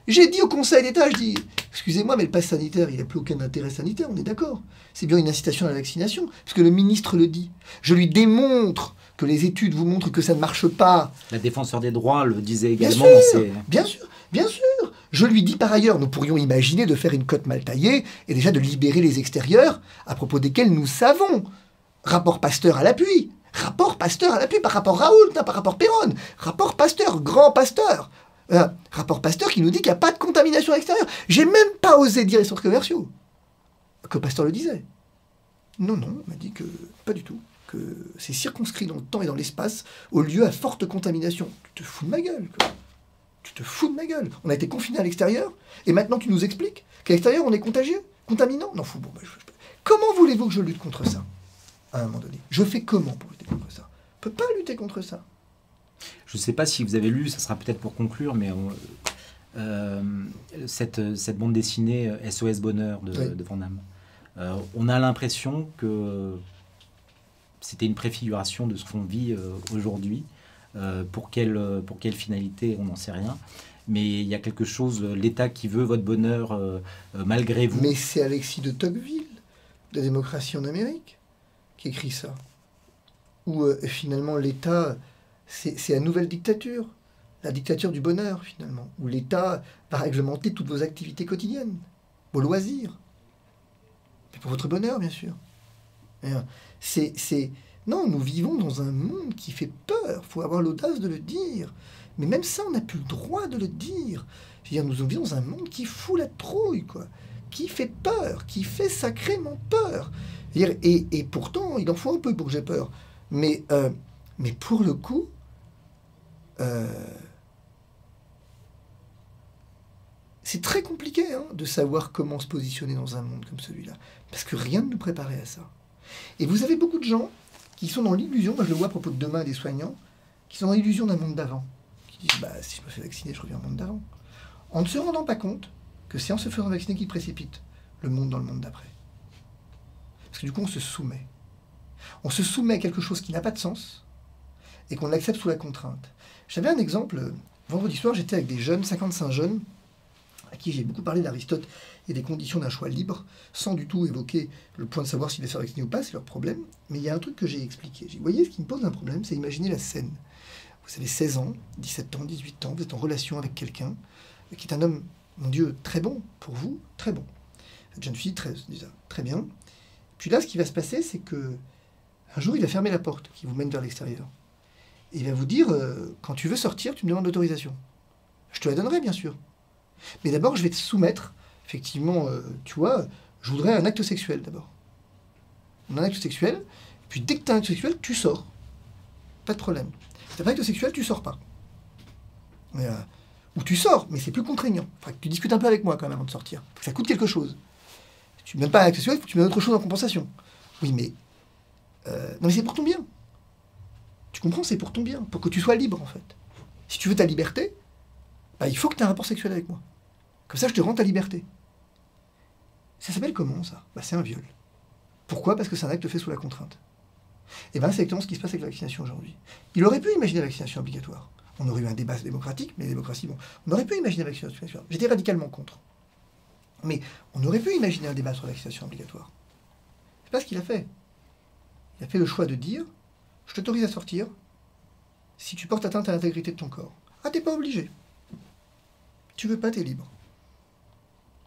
J'ai dit au Conseil d'État, je dis, excusez-moi, mais le pass sanitaire, il n'a plus aucun intérêt sanitaire, on est d'accord. C'est bien une incitation à la vaccination, parce que le ministre le dit. Je lui démontre que les études vous montrent que ça ne marche pas. La défenseur des droits le disait également. Bien sûr, bien sûr. Je lui dis par ailleurs, nous pourrions imaginer de faire une cote mal taillée et déjà de libérer les extérieurs à propos desquels nous savons. Rapport Pasteur à l'appui. Rapport Pasteur à l'appui par rapport Raoult, par rapport Perron. Rapport Pasteur, grand Pasteur. Euh, rapport Pasteur qui nous dit qu'il n'y a pas de contamination extérieure. J'ai même pas osé dire les centres commerciaux. Que Pasteur le disait. Non, non, il m'a dit que pas du tout. Que c'est circonscrit dans le temps et dans l'espace au lieu à forte contamination. Tu te fous de ma gueule, quoi. Tu te fous de ma gueule. On a été confinés à l'extérieur, et maintenant tu nous expliques qu'à l'extérieur on est contagieux, contaminant Non, fou. Bon, bah, Comment voulez-vous que je lutte contre ça? À un moment donné. Je fais comment pour lutter contre ça? Je ne peux pas lutter contre ça. Je ne sais pas si vous avez lu, ça sera peut-être pour conclure, mais euh, cette, cette, bande dessinée SOS Bonheur de, Van Damme, euh, on a l'impression que c'était une préfiguration de ce qu'on vit euh, aujourd'hui. Euh, pour, quelle, pour quelle finalité, on n'en sait rien. Mais il y a quelque chose, l'État qui veut votre bonheur euh, euh, malgré vous. Mais c'est Alexis de Tocqueville, de démocratie en Amérique, qui écrit ça. Où finalement l'État, c'est la nouvelle dictature, la dictature du bonheur finalement, où l'État va réglementer toutes vos activités quotidiennes, vos loisirs. Mais pour votre bonheur, bien sûr. C'est non, nous vivons dans un monde qui fait peur. Faut avoir l'audace de le dire. Mais même ça, on n'a plus le droit de le dire. Dire, nous vivons dans un monde qui fout la trouille, quoi. Qui fait peur, qui fait sacrément peur. Et, et pourtant, il en faut un peu pour que j'ai peur. Mais, euh, mais pour le coup, euh, c'est très compliqué hein, de savoir comment se positionner dans un monde comme celui-là. Parce que rien ne nous préparait à ça. Et vous avez beaucoup de gens qui sont dans l'illusion, moi je le vois à propos de demain des soignants, qui sont dans l'illusion d'un monde d'avant, qui disent bah, si je me fais vacciner, je reviens au monde d'avant, en ne se rendant pas compte que c'est en se faisant vacciner qu'il précipite le monde dans le monde d'après. Parce que du coup, on se soumet. On se soumet à quelque chose qui n'a pas de sens et qu'on accepte sous la contrainte. J'avais un exemple, vendredi soir, j'étais avec des jeunes, 55 jeunes, à qui j'ai beaucoup parlé d'Aristote et des conditions d'un choix libre, sans du tout évoquer le point de savoir s'il va faire vacciner ou pas, c'est leur problème. Mais il y a un truc que j'ai expliqué. Vous voyez, ce qui me pose un problème, c'est imaginer la scène. Vous avez 16 ans, 17 ans, 18 ans, vous êtes en relation avec quelqu'un qui est un homme, mon Dieu, très bon pour vous, très bon. Une jeune fille, très, très bien. Puis là, ce qui va se passer, c'est que un jour, il va fermer la porte qui vous mène vers l'extérieur. Il va vous dire, euh, quand tu veux sortir, tu me demandes l'autorisation. Je te la donnerai, bien sûr. Mais d'abord, je vais te soumettre effectivement, euh, tu vois, je voudrais un acte sexuel d'abord. Un acte sexuel, puis dès que tu as un acte sexuel, tu sors. Pas de problème. Si tu as un acte sexuel, tu sors pas. Euh, ou tu sors, mais c'est plus contraignant. Tu discutes un peu avec moi quand même avant de sortir. ça coûte quelque chose. Si tu ne donnes pas un acte sexuel, faut que tu me autre chose en compensation. Oui, mais. Non, mais c'est pour ton bien. Tu comprends C'est pour ton bien, pour que tu sois libre en fait. Si tu veux ta liberté, bah, il faut que tu aies un rapport sexuel avec moi. Comme ça, je te rends ta liberté. Ça s'appelle comment ça? Bah, C'est un viol. Pourquoi? Parce que c'est un acte fait sous la contrainte. Et bien c'est exactement ce qui se passe avec la vaccination aujourd'hui. Il aurait pu imaginer la vaccination obligatoire. On aurait eu un débat démocratique, mais la démocratie, bon. On aurait pu imaginer la vaccination obligatoire. J'étais radicalement contre. Mais on aurait pu imaginer un débat sur la vaccination obligatoire. C'est pas ce qu'il a fait. Il a fait le choix de dire je t'autorise à sortir si tu portes atteinte à l'intégrité de ton corps. Ah, t'es pas obligé. Tu veux pas, t'es libre.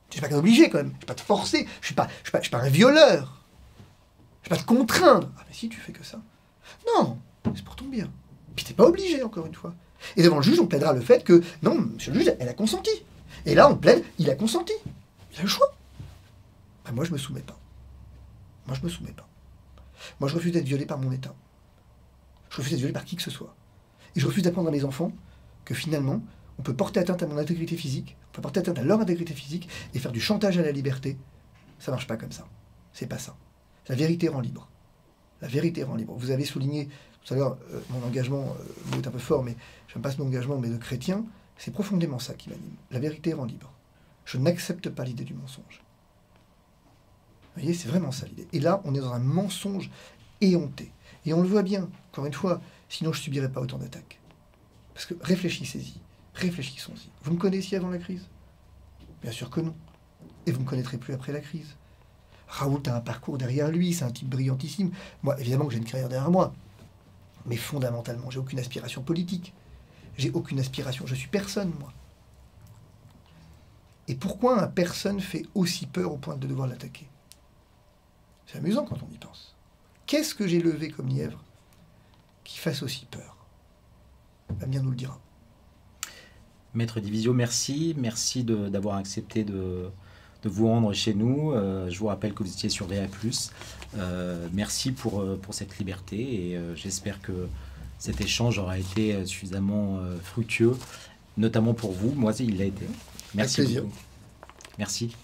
Tu n'es pas obligé quand même. Je vais pas te forcer. Je suis, pas, je suis, pas, un violeur. Je vais pas te contraindre. Ah, mais si, tu fais que ça. Non, c'est pour ton bien. Puis t'es pas obligé, encore une fois. Et devant le juge, on plaidera le fait que, non, monsieur le juge, elle a consenti. Et là, on plaide, il a consenti. Il a le choix. Ben, moi, je me soumets pas. Moi, je me soumets pas. Moi, je refuse d'être violé par mon État. Je refuse d'être violé par qui que ce soit. Et je refuse d'apprendre à mes enfants que finalement, on peut porter atteinte à mon intégrité physique, on peut porter atteinte à leur intégrité physique et faire du chantage à la liberté. Ça marche pas comme ça. C'est pas ça. La vérité rend libre. La vérité rend libre. Vous avez souligné tout à l'heure euh, mon engagement, euh, est un peu fort, mais je n'aime pas mon engagement, mais de chrétien. C'est profondément ça qui m'anime. La vérité rend libre. Je n'accepte pas l'idée du mensonge. Vous voyez, c'est vraiment ça l'idée. Et là, on est dans un mensonge Et on le voit bien, encore une fois, sinon je subirais pas autant d'attaques. Parce que réfléchissez-y, réfléchissons-y. Vous me connaissiez avant la crise? Bien sûr que non. Et vous ne me connaîtrez plus après la crise. Raoult a un parcours derrière lui, c'est un type brillantissime. Moi, évidemment que j'ai une carrière derrière moi. Mais fondamentalement, j'ai aucune aspiration politique. J'ai aucune aspiration. Je suis personne, moi. Et pourquoi un personne fait aussi peur au point de devoir l'attaquer? C'est amusant quand on y pense. Qu'est-ce que j'ai levé comme lièvre qui fasse aussi peur? Bien nous le dira. Maître Divisio, merci. Merci d'avoir accepté de, vous rendre chez nous. Euh, je vous rappelle que vous étiez sur VA. Euh, merci pour, euh, pour cette liberté et j'espère que cet échange aura été suffisamment fructueux, notamment pour vous. Moi, il l'a été. Merci. Merci.